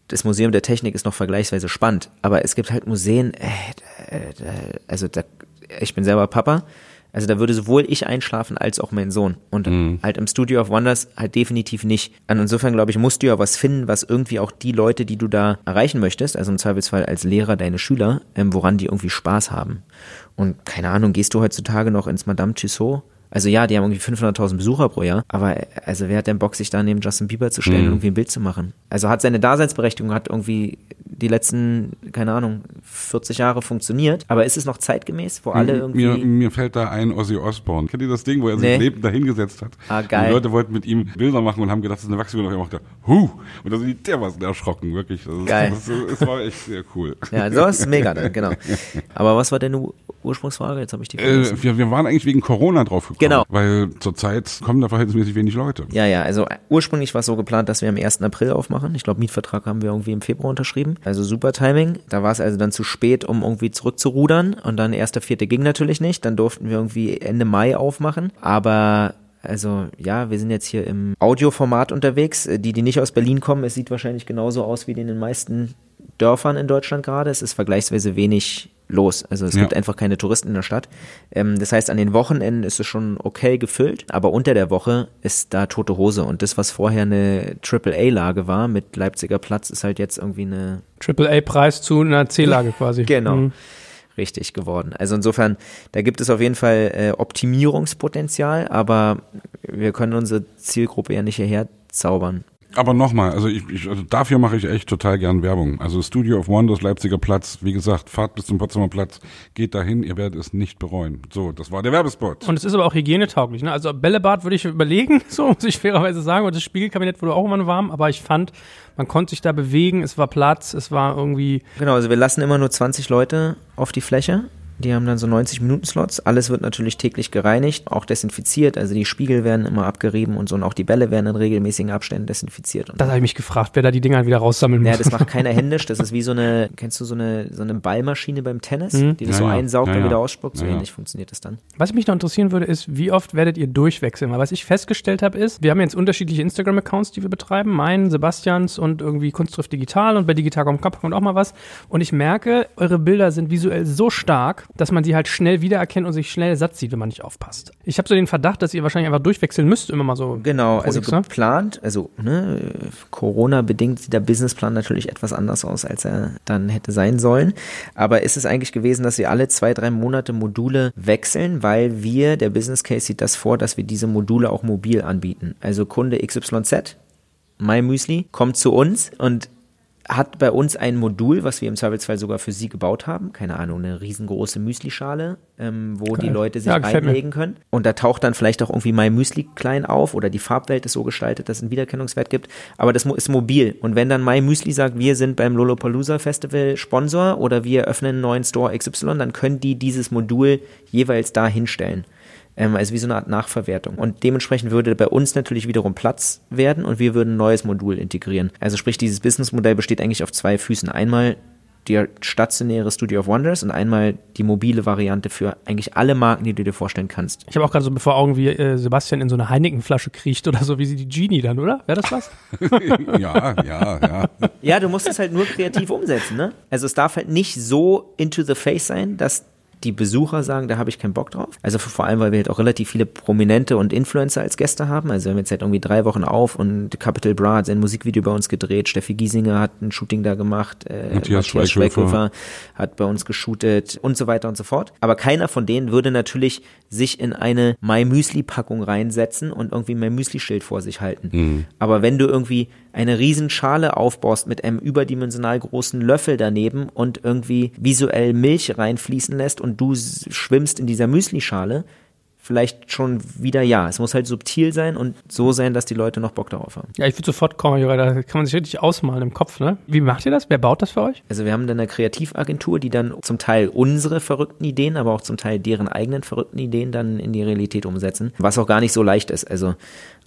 das Museum der Technik ist noch vergleichsweise spannend, aber es gibt halt Museen, äh, äh, äh, also da, ich bin selber Papa, also da würde sowohl ich einschlafen als auch mein Sohn. Und Mhm. halt im Studio of Wonders halt definitiv nicht. Und insofern glaube ich, musst du ja was finden, was irgendwie auch die Leute, die du da erreichen möchtest, also im Zweifelsfall als Lehrer deine Schüler, ähm, woran die irgendwie Spaß haben. Und keine Ahnung, gehst du heutzutage noch ins Madame Tussauds? Also ja, die haben irgendwie 500.000 Besucher pro Jahr, aber äh, also wer hat denn Bock, sich da neben Justin Bieber zu stellen und irgendwie ein Bild zu machen? Also hat seine Daseinsberechtigung, hat irgendwie die letzten, keine Ahnung, 40 Jahre funktioniert, aber ist es noch zeitgemäß, wo alle irgendwie... Mir, mir fällt da ein Ozzy Osbourne. Kennt ihr das Ding, wo er sich Nee. lebend dahingesetzt hat? Ah, Und geil. die Leute wollten mit ihm Bilder machen und haben gedacht, das ist eine Wachsfigur. Und er machte, huh! Und da sind die dermaßen erschrocken, wirklich. Das ist- Geil. Das, es war echt sehr cool. Ja, so ist mega dann, genau. Aber was war denn die Ursprungsfrage? Jetzt habe ich die vergessen. Äh, wir, wir waren eigentlich wegen Corona drauf gekommen. Genau. Weil zurzeit kommen da verhältnismäßig wenig Leute. Ja, ja, also ursprünglich war es so geplant, dass wir am 1. April aufmachen. Ich glaube, Mietvertrag haben wir irgendwie im Februar unterschrieben. Also super Timing. Da war es also dann zu spät, um irgendwie zurückzurudern. Und dann 1.4. ging natürlich nicht. Dann durften wir irgendwie Ende Mai aufmachen. Aber also ja, wir sind jetzt hier im Audioformat unterwegs. Äh, Die, die nicht aus Berlin kommen, es sieht wahrscheinlich genauso aus wie in den meisten Dörfern in Deutschland gerade. Es ist vergleichsweise wenig los. Also es Ja. gibt einfach keine Touristen in der Stadt. Ähm, das heißt, an den Wochenenden ist es schon okay gefüllt, aber unter der Woche ist da tote Hose. Und das, was vorher eine Triple-A-Lage war mit Leipziger Platz, ist halt jetzt irgendwie eine Triple-A-Preis zu einer C-Lage quasi. Genau. Mhm. richtig geworden. Also insofern, da gibt es auf jeden Fall äh, Optimierungspotenzial, aber wir können unsere Zielgruppe ja nicht hierher zaubern. Aber nochmal, also ich, ich also dafür mache ich echt total gern Werbung. Also Studio of Wonders, Leipziger Platz, wie gesagt, fahrt bis zum Potsdamer Platz, geht dahin, ihr werdet es nicht bereuen. So, das war der Werbespot. Und es ist aber auch hygienetauglich. Ne? Also Bällebad würde ich überlegen, so muss ich fairerweise sagen. Und das Spiegelkabinett wurde auch immer warm, aber ich fand, man konnte sich da bewegen, es war Platz, es war irgendwie. Genau, also wir lassen immer nur 20 Leute auf die Fläche. Die haben dann so 90-Minuten-Slots. Alles wird natürlich täglich gereinigt, auch desinfiziert. Also die Spiegel werden immer abgerieben und so. Und auch die Bälle werden in regelmäßigen Abständen desinfiziert. Und Das habe ich mich gefragt, wer da die Dinger wieder raussammeln muss. ja, das macht keiner händisch. Das ist wie so eine, kennst du so eine, so eine Ballmaschine beim Tennis, Mhm. die das Ja, so ja. einsaugt Ja, und ja. wieder ausspuckt? So Ja, ja. ähnlich funktioniert das dann. Was mich noch interessieren würde, ist, wie oft werdet ihr durchwechseln? Weil was ich festgestellt habe, ist, wir haben jetzt unterschiedliche Instagram-Accounts, die wir betreiben. Meinen, Sebastians und irgendwie Kunstschrift Digital und bei Digital.com kommt auch mal was. Und ich merke, eure Bilder sind visuell so stark, dass man sie halt schnell wiedererkennt und sich schnell satt sieht, wenn man nicht aufpasst. Ich habe so den Verdacht, dass ihr wahrscheinlich einfach durchwechseln müsst, immer mal so. Genau, also X, ne? geplant, also ne, Corona-bedingt sieht der Businessplan natürlich etwas anders aus, als er dann hätte sein sollen. Aber ist es eigentlich gewesen, dass wir alle zwei, drei Monate Module wechseln, weil wir, der Business Case sieht das vor, dass wir diese Module auch mobil anbieten. Also Kunde XYZ, My Müsli, kommt zu uns und hat bei uns ein Modul, was wir im Zweifelsfall sogar für sie gebaut haben. Keine Ahnung, eine riesengroße Müslischale, ähm, wo Geil. die Leute sich Ja, reinlegen können. Und da taucht dann vielleicht auch irgendwie My Müsli klein auf oder die Farbwelt ist so gestaltet, dass es einen Wiedererkennungswert gibt. Aber das ist mobil. Und wenn dann My Müsli sagt, wir sind beim Lollapalooza Festival Sponsor oder wir öffnen einen neuen Store XY, dann können die dieses Modul jeweils da hinstellen. Ähm, also wie so eine Art Nachverwertung. Und dementsprechend würde bei uns natürlich wiederum Platz werden und wir würden ein neues Modul integrieren. Also sprich, dieses Businessmodell besteht eigentlich auf zwei Füßen. Einmal die stationäre Studio of Wonders und einmal die mobile Variante für eigentlich alle Marken, die du dir vorstellen kannst. Ich habe auch gerade so vor Augen, wie äh, Sebastian in so eine Heineken-Flasche kriecht oder so, wie sie die Genie dann, oder? Wäre das was? ja, ja, ja. Ja, du musst es halt nur kreativ umsetzen, ne? Also es darf halt nicht so into the face sein, dass die Besucher sagen, da habe ich keinen Bock drauf. Also vor allem, weil wir halt auch relativ viele Prominente und Influencer als Gäste haben. Also wir haben jetzt halt irgendwie drei Wochen auf und Capital Bra hat sein Musikvideo bei uns gedreht, Steffi Giesinger hat ein Shooting da gemacht, äh, Matthias Schweighöfer. hat bei uns geshootet und so weiter und so fort. Aber keiner von denen würde natürlich sich in eine My Müsli Packung reinsetzen und irgendwie My Müsli Schild vor sich halten. Aber wenn du irgendwie eine Riesenschale aufbaust mit einem überdimensional großen Löffel daneben und irgendwie visuell Milch reinfließen lässt und du schwimmst in dieser Müslischale, vielleicht schon wieder ja. Es muss halt subtil sein und so sein, dass die Leute noch Bock darauf haben. Ja, ich würde sofort kommen, Jura, da kann man sich richtig ausmalen im Kopf, ne? Wie macht ihr das? Wer baut das für euch? Also wir haben dann eine Kreativagentur, die dann zum Teil unsere verrückten Ideen, aber auch zum Teil deren eigenen verrückten Ideen dann in die Realität umsetzen, was auch gar nicht so leicht ist. Also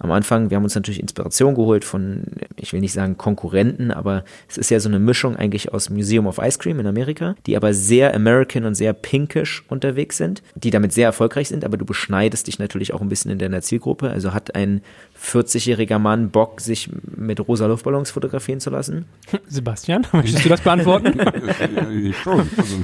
am Anfang, wir haben uns natürlich Inspiration geholt von, ich will nicht sagen Konkurrenten, aber es ist ja so eine Mischung eigentlich aus Museum of Ice Cream in Amerika, die aber sehr American und sehr pinkish unterwegs sind, die damit sehr erfolgreich sind, aber du beschneidest dich natürlich auch ein bisschen in deiner Zielgruppe. Also hat ein 40-jähriger Mann Bock, sich mit rosa Luftballons fotografieren zu lassen? Sebastian, möchtest du das beantworten? Ich schon. Also,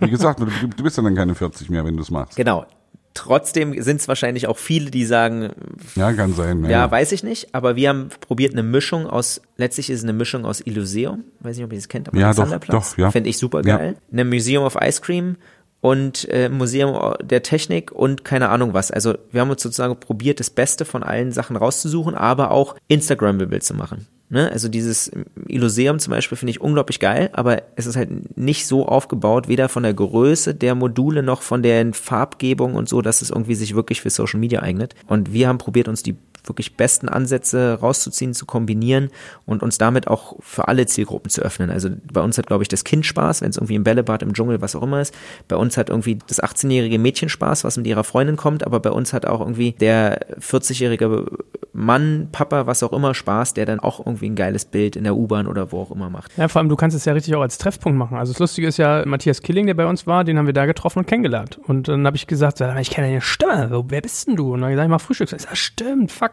wie gesagt, du, du bist ja dann keine 40 mehr, wenn du es machst. Genau. Trotzdem sind es wahrscheinlich auch viele, die sagen, Ja, kann sein. ja, weiß ich nicht, aber wir haben probiert eine Mischung aus, letztlich ist es eine Mischung aus Illuseum, weiß nicht, ob ihr das kennt, aber Ja, doch, Alexanderplatz, doch, ja. finde ich super geil. Eine Museum of Ice Cream und äh, Museum der Technik und keine Ahnung was. Also wir haben uns sozusagen probiert, das Beste von allen Sachen rauszusuchen, aber auch Instagrammable zu machen. Ne? Also dieses Illuseum zum Beispiel finde ich unglaublich geil, aber es ist halt nicht so aufgebaut, weder von der Größe der Module noch von der Farbgebung und so, dass es irgendwie sich wirklich für Social Media eignet. Und wir haben probiert, uns die wirklich besten Ansätze rauszuziehen, zu kombinieren und uns damit auch für alle Zielgruppen zu öffnen. Also bei uns hat, glaube ich, das Kind Spaß, wenn es irgendwie im Bällebad, im Dschungel, was auch immer ist. Bei uns hat irgendwie das 18-jährige Mädchen Spaß, was mit ihrer Freundin kommt, aber bei uns hat auch irgendwie der 40-jährige Mann, Papa, was auch immer Spaß, der dann auch irgendwie ein geiles Bild in der U-Bahn oder wo auch immer macht. Ja, vor allem, du kannst es ja richtig auch als Treffpunkt machen. Also das Lustige ist ja, Matthias Killing, der bei uns war, den haben wir da getroffen und kennengelernt. Und dann habe ich gesagt, sag mal, ich kenne deine Stimme, wer bist denn du? Und dann habe ich mach Frühstück. Ich sag, stimmt, fuck.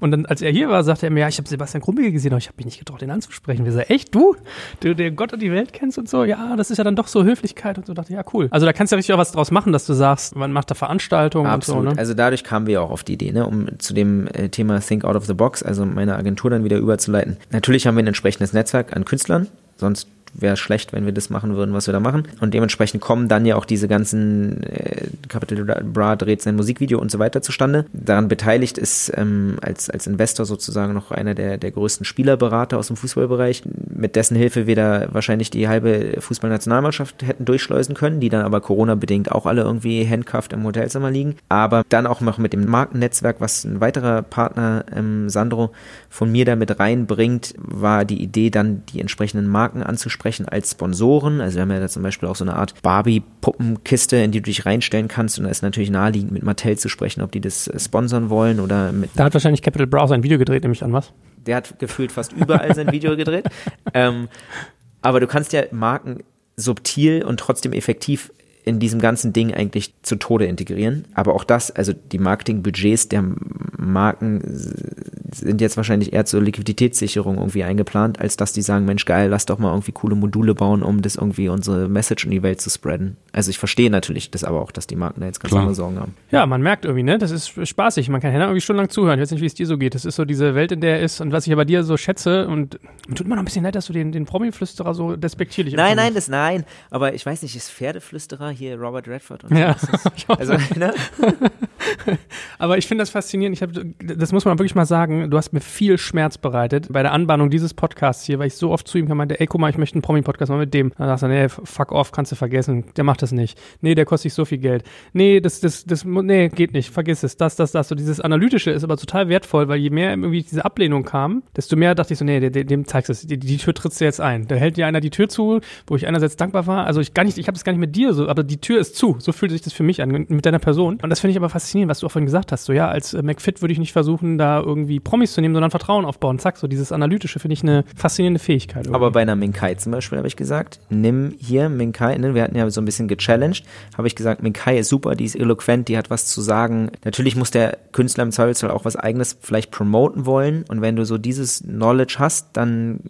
Und dann, als er hier war, sagte er mir, ja, ich habe Sebastian Krummige gesehen, aber ich habe mich nicht getraut, den anzusprechen. Wir sagen, echt, du? Du, der Gott und die Welt kennst und so? Ja, das ist ja dann doch so Höflichkeit und so. dachte ich, ja, cool. Also da kannst du ja richtig auch was draus machen, dass du sagst, man macht da Veranstaltungen Absolut. und so, ne? Also dadurch kamen wir auch auf die Idee, ne, um zu dem äh, Thema Think Out of the Box, also meine Agentur dann wieder überzuleiten. Natürlich haben wir ein entsprechendes Netzwerk an Künstlern, sonst wäre schlecht, wenn wir das machen würden, was wir da machen. Und dementsprechend kommen dann ja auch diese ganzen äh, Capital Bra dreht sein Musikvideo und so weiter zustande. Daran beteiligt ist ähm, als, als Investor sozusagen noch einer der, der größten Spielerberater aus dem Fußballbereich, mit dessen Hilfe wir da wahrscheinlich die halbe Fußballnationalmannschaft hätten durchschleusen können, die dann aber Corona-bedingt auch alle irgendwie handcuffed im Hotelzimmer liegen. Aber dann auch noch mit dem Markennetzwerk, was ein weiterer Partner, ähm, Sandro, von mir da mit reinbringt, war die Idee dann die entsprechenden Marken anzusprechen als Sponsoren. Also wir haben ja da zum Beispiel auch so eine Art Barbie-Puppenkiste, in die du dich reinstellen kannst. Und da ist natürlich naheliegend, mit Mattel zu sprechen, ob die das äh, sponsern wollen oder mit Da hat wahrscheinlich Capital Browser ein Video gedreht, nehme ich an, was? Der hat gefühlt fast überall sein Video gedreht. Ähm, aber du kannst ja Marken subtil und trotzdem effektiv in diesem ganzen Ding eigentlich zu Tode integrieren. Aber auch das, also die Marketingbudgets der Marken sind jetzt wahrscheinlich eher zur Liquiditätssicherung irgendwie eingeplant, als dass die sagen, Mensch, geil, lass doch mal irgendwie coole Module bauen, um das irgendwie unsere Message in die Welt zu spreaden. Also ich verstehe natürlich das aber auch, dass die Marken da jetzt ganz Klar. andere Sorgen haben. Ja, man merkt irgendwie, ne? Das ist spaßig. Man kann Henna irgendwie stundenlang zuhören. Ich weiß nicht, wie es dir so geht. Das ist so diese Welt, in der er ist und was ich aber dir so schätze. Und mir tut mir noch ein bisschen leid, dass du den, den Promi-Flüsterer so despektierlich Nein, nein, das nein. Aber ich weiß nicht, ist Pferdeflüsterer hier Robert Redford und so. Ja. Also, ne? Aber ich finde das faszinierend. Ich hab, das muss man wirklich mal sagen. Du hast mir viel Schmerz bereitet bei der Anbahnung dieses Podcasts hier, weil ich so oft zu ihm kam, meinte, ey, guck mal, ich möchte einen Promi-Podcast mal mit dem. Dann sagst du, nee, fuck off, kannst du vergessen. Der macht das nicht. Nee, der kostet sich so viel Geld. Nee, das, das, das, nee, geht nicht. Vergiss es. Das, das, das. So dieses Analytische ist aber total wertvoll, weil je mehr irgendwie diese Ablehnung kam, desto mehr dachte ich so, nee, dem, dem zeigst du es. Die, die Tür trittst du jetzt ein. Da hält dir einer die Tür zu, wo ich einerseits dankbar war. Also ich gar nicht, ich habe das gar nicht mit dir so, aber die Tür ist zu. So fühlt sich das für mich an, mit deiner Person. Und das finde ich aber faszinierend, was du auch vorhin gesagt hast. So, ja, als äh, McFit würde ich nicht versuchen, da irgendwie Promis zu nehmen, sondern Vertrauen aufbauen. Zack, so dieses Analytische finde ich eine faszinierende Fähigkeit. Irgendwie. Aber bei einer Minkai zum Beispiel habe ich gesagt, nimm hier Minkai, ne, wir hatten ja so ein bisschen gechallenged, habe ich gesagt, Minkai ist super, die ist eloquent, die hat was zu sagen. Natürlich muss der Künstler im Zweifelsfall auch was eigenes vielleicht promoten wollen und wenn du so dieses Knowledge hast, dann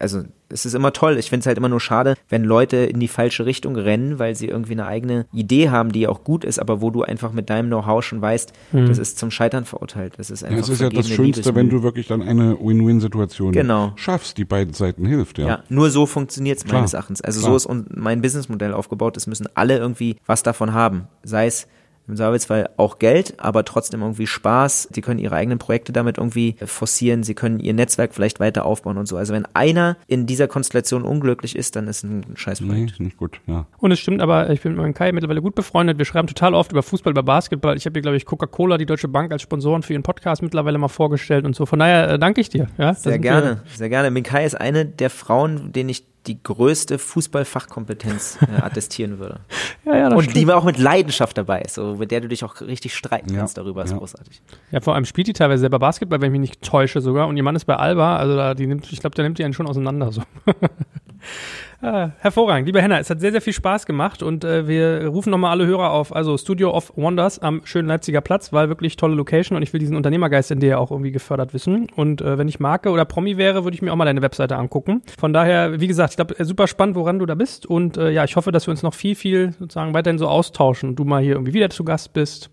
also es ist immer toll. Ich finde es halt immer nur schade, wenn Leute in die falsche Richtung rennen, weil sie irgendwie eine eigene Idee haben, die auch gut ist, aber wo du einfach mit deinem Know-how schon weißt, mhm. das ist zum Scheitern verurteilt. Das ist einfach ja, es ist ja das Schönste, wenn du wirklich dann eine Win-Win-Situation genau. schaffst, die beiden Seiten hilft. Ja, ja nur so funktioniert es meines Erachtens. Also Klar. so ist mein Businessmodell aufgebaut. Es müssen alle irgendwie was davon haben. Sei es im Zweifelsfall auch Geld, aber trotzdem irgendwie Spaß. Sie können ihre eigenen Projekte damit irgendwie forcieren. Sie können ihr Netzwerk vielleicht weiter aufbauen und so. Also wenn einer in dieser Konstellation unglücklich ist, dann ist ein Scheißprojekt. Nee, nicht gut, ja. Und es stimmt aber, ich bin mit Kai mittlerweile gut befreundet. Wir schreiben total oft über Fußball, über Basketball. Ich habe hier, glaube ich, Coca-Cola, die Deutsche Bank als Sponsoren für ihren Podcast mittlerweile mal vorgestellt und so. Von daher äh, danke ich dir. Ja, sehr gerne, sehr gerne. Minkai ist eine der Frauen, denen ich die größte Fußballfachkompetenz äh, attestieren würde. ja, ja, das Und stimmt. die auch mit Leidenschaft dabei ist, so, mit der du dich auch richtig streiten kannst darüber, ist ja. großartig. Ja, vor allem spielt die teilweise selber Basketball, wenn ich mich nicht täusche sogar. Und ihr Mann ist bei Alba, also da, die nimmt, ich glaube, der nimmt die einen schon auseinander. So. Ah, hervorragend. Lieber Henna, es hat sehr, sehr viel Spaß gemacht und äh, wir rufen nochmal alle Hörer auf. Also Studio of Wonders am schönen Leipziger Platz, weil wirklich tolle Location und ich will diesen Unternehmergeist in dir auch irgendwie gefördert wissen. Und äh, wenn ich Marke oder Promi wäre, würde ich mir auch mal deine Webseite angucken. Von daher, wie gesagt, ich glaube, äh, super spannend, woran du da bist und äh, ja, ich hoffe, dass wir uns noch viel, viel sozusagen weiterhin so austauschen und du mal hier irgendwie wieder zu Gast bist.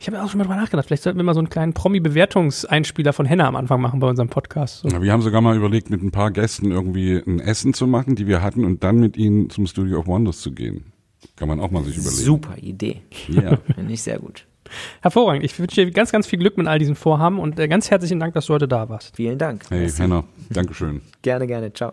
Ich habe auch schon mal drüber nachgedacht. Vielleicht sollten wir mal so einen kleinen Promi-Bewertungseinspieler von Henna am Anfang machen bei unserem Podcast. So. Ja, wir haben sogar mal überlegt, mit ein paar Gästen irgendwie ein Essen zu machen, die wir hatten, und dann mit ihnen zum Studio of Wonders zu gehen. Kann man auch mal sich überlegen. Super Idee. Ja. Finde ich sehr gut. Hervorragend. Ich wünsche dir ganz, ganz viel Glück mit all diesen Vorhaben und äh, ganz herzlichen Dank, dass du heute da warst. Vielen Dank. Hey. Henna. Dankeschön. gerne, gerne. Ciao.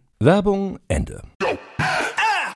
Werbung Ende.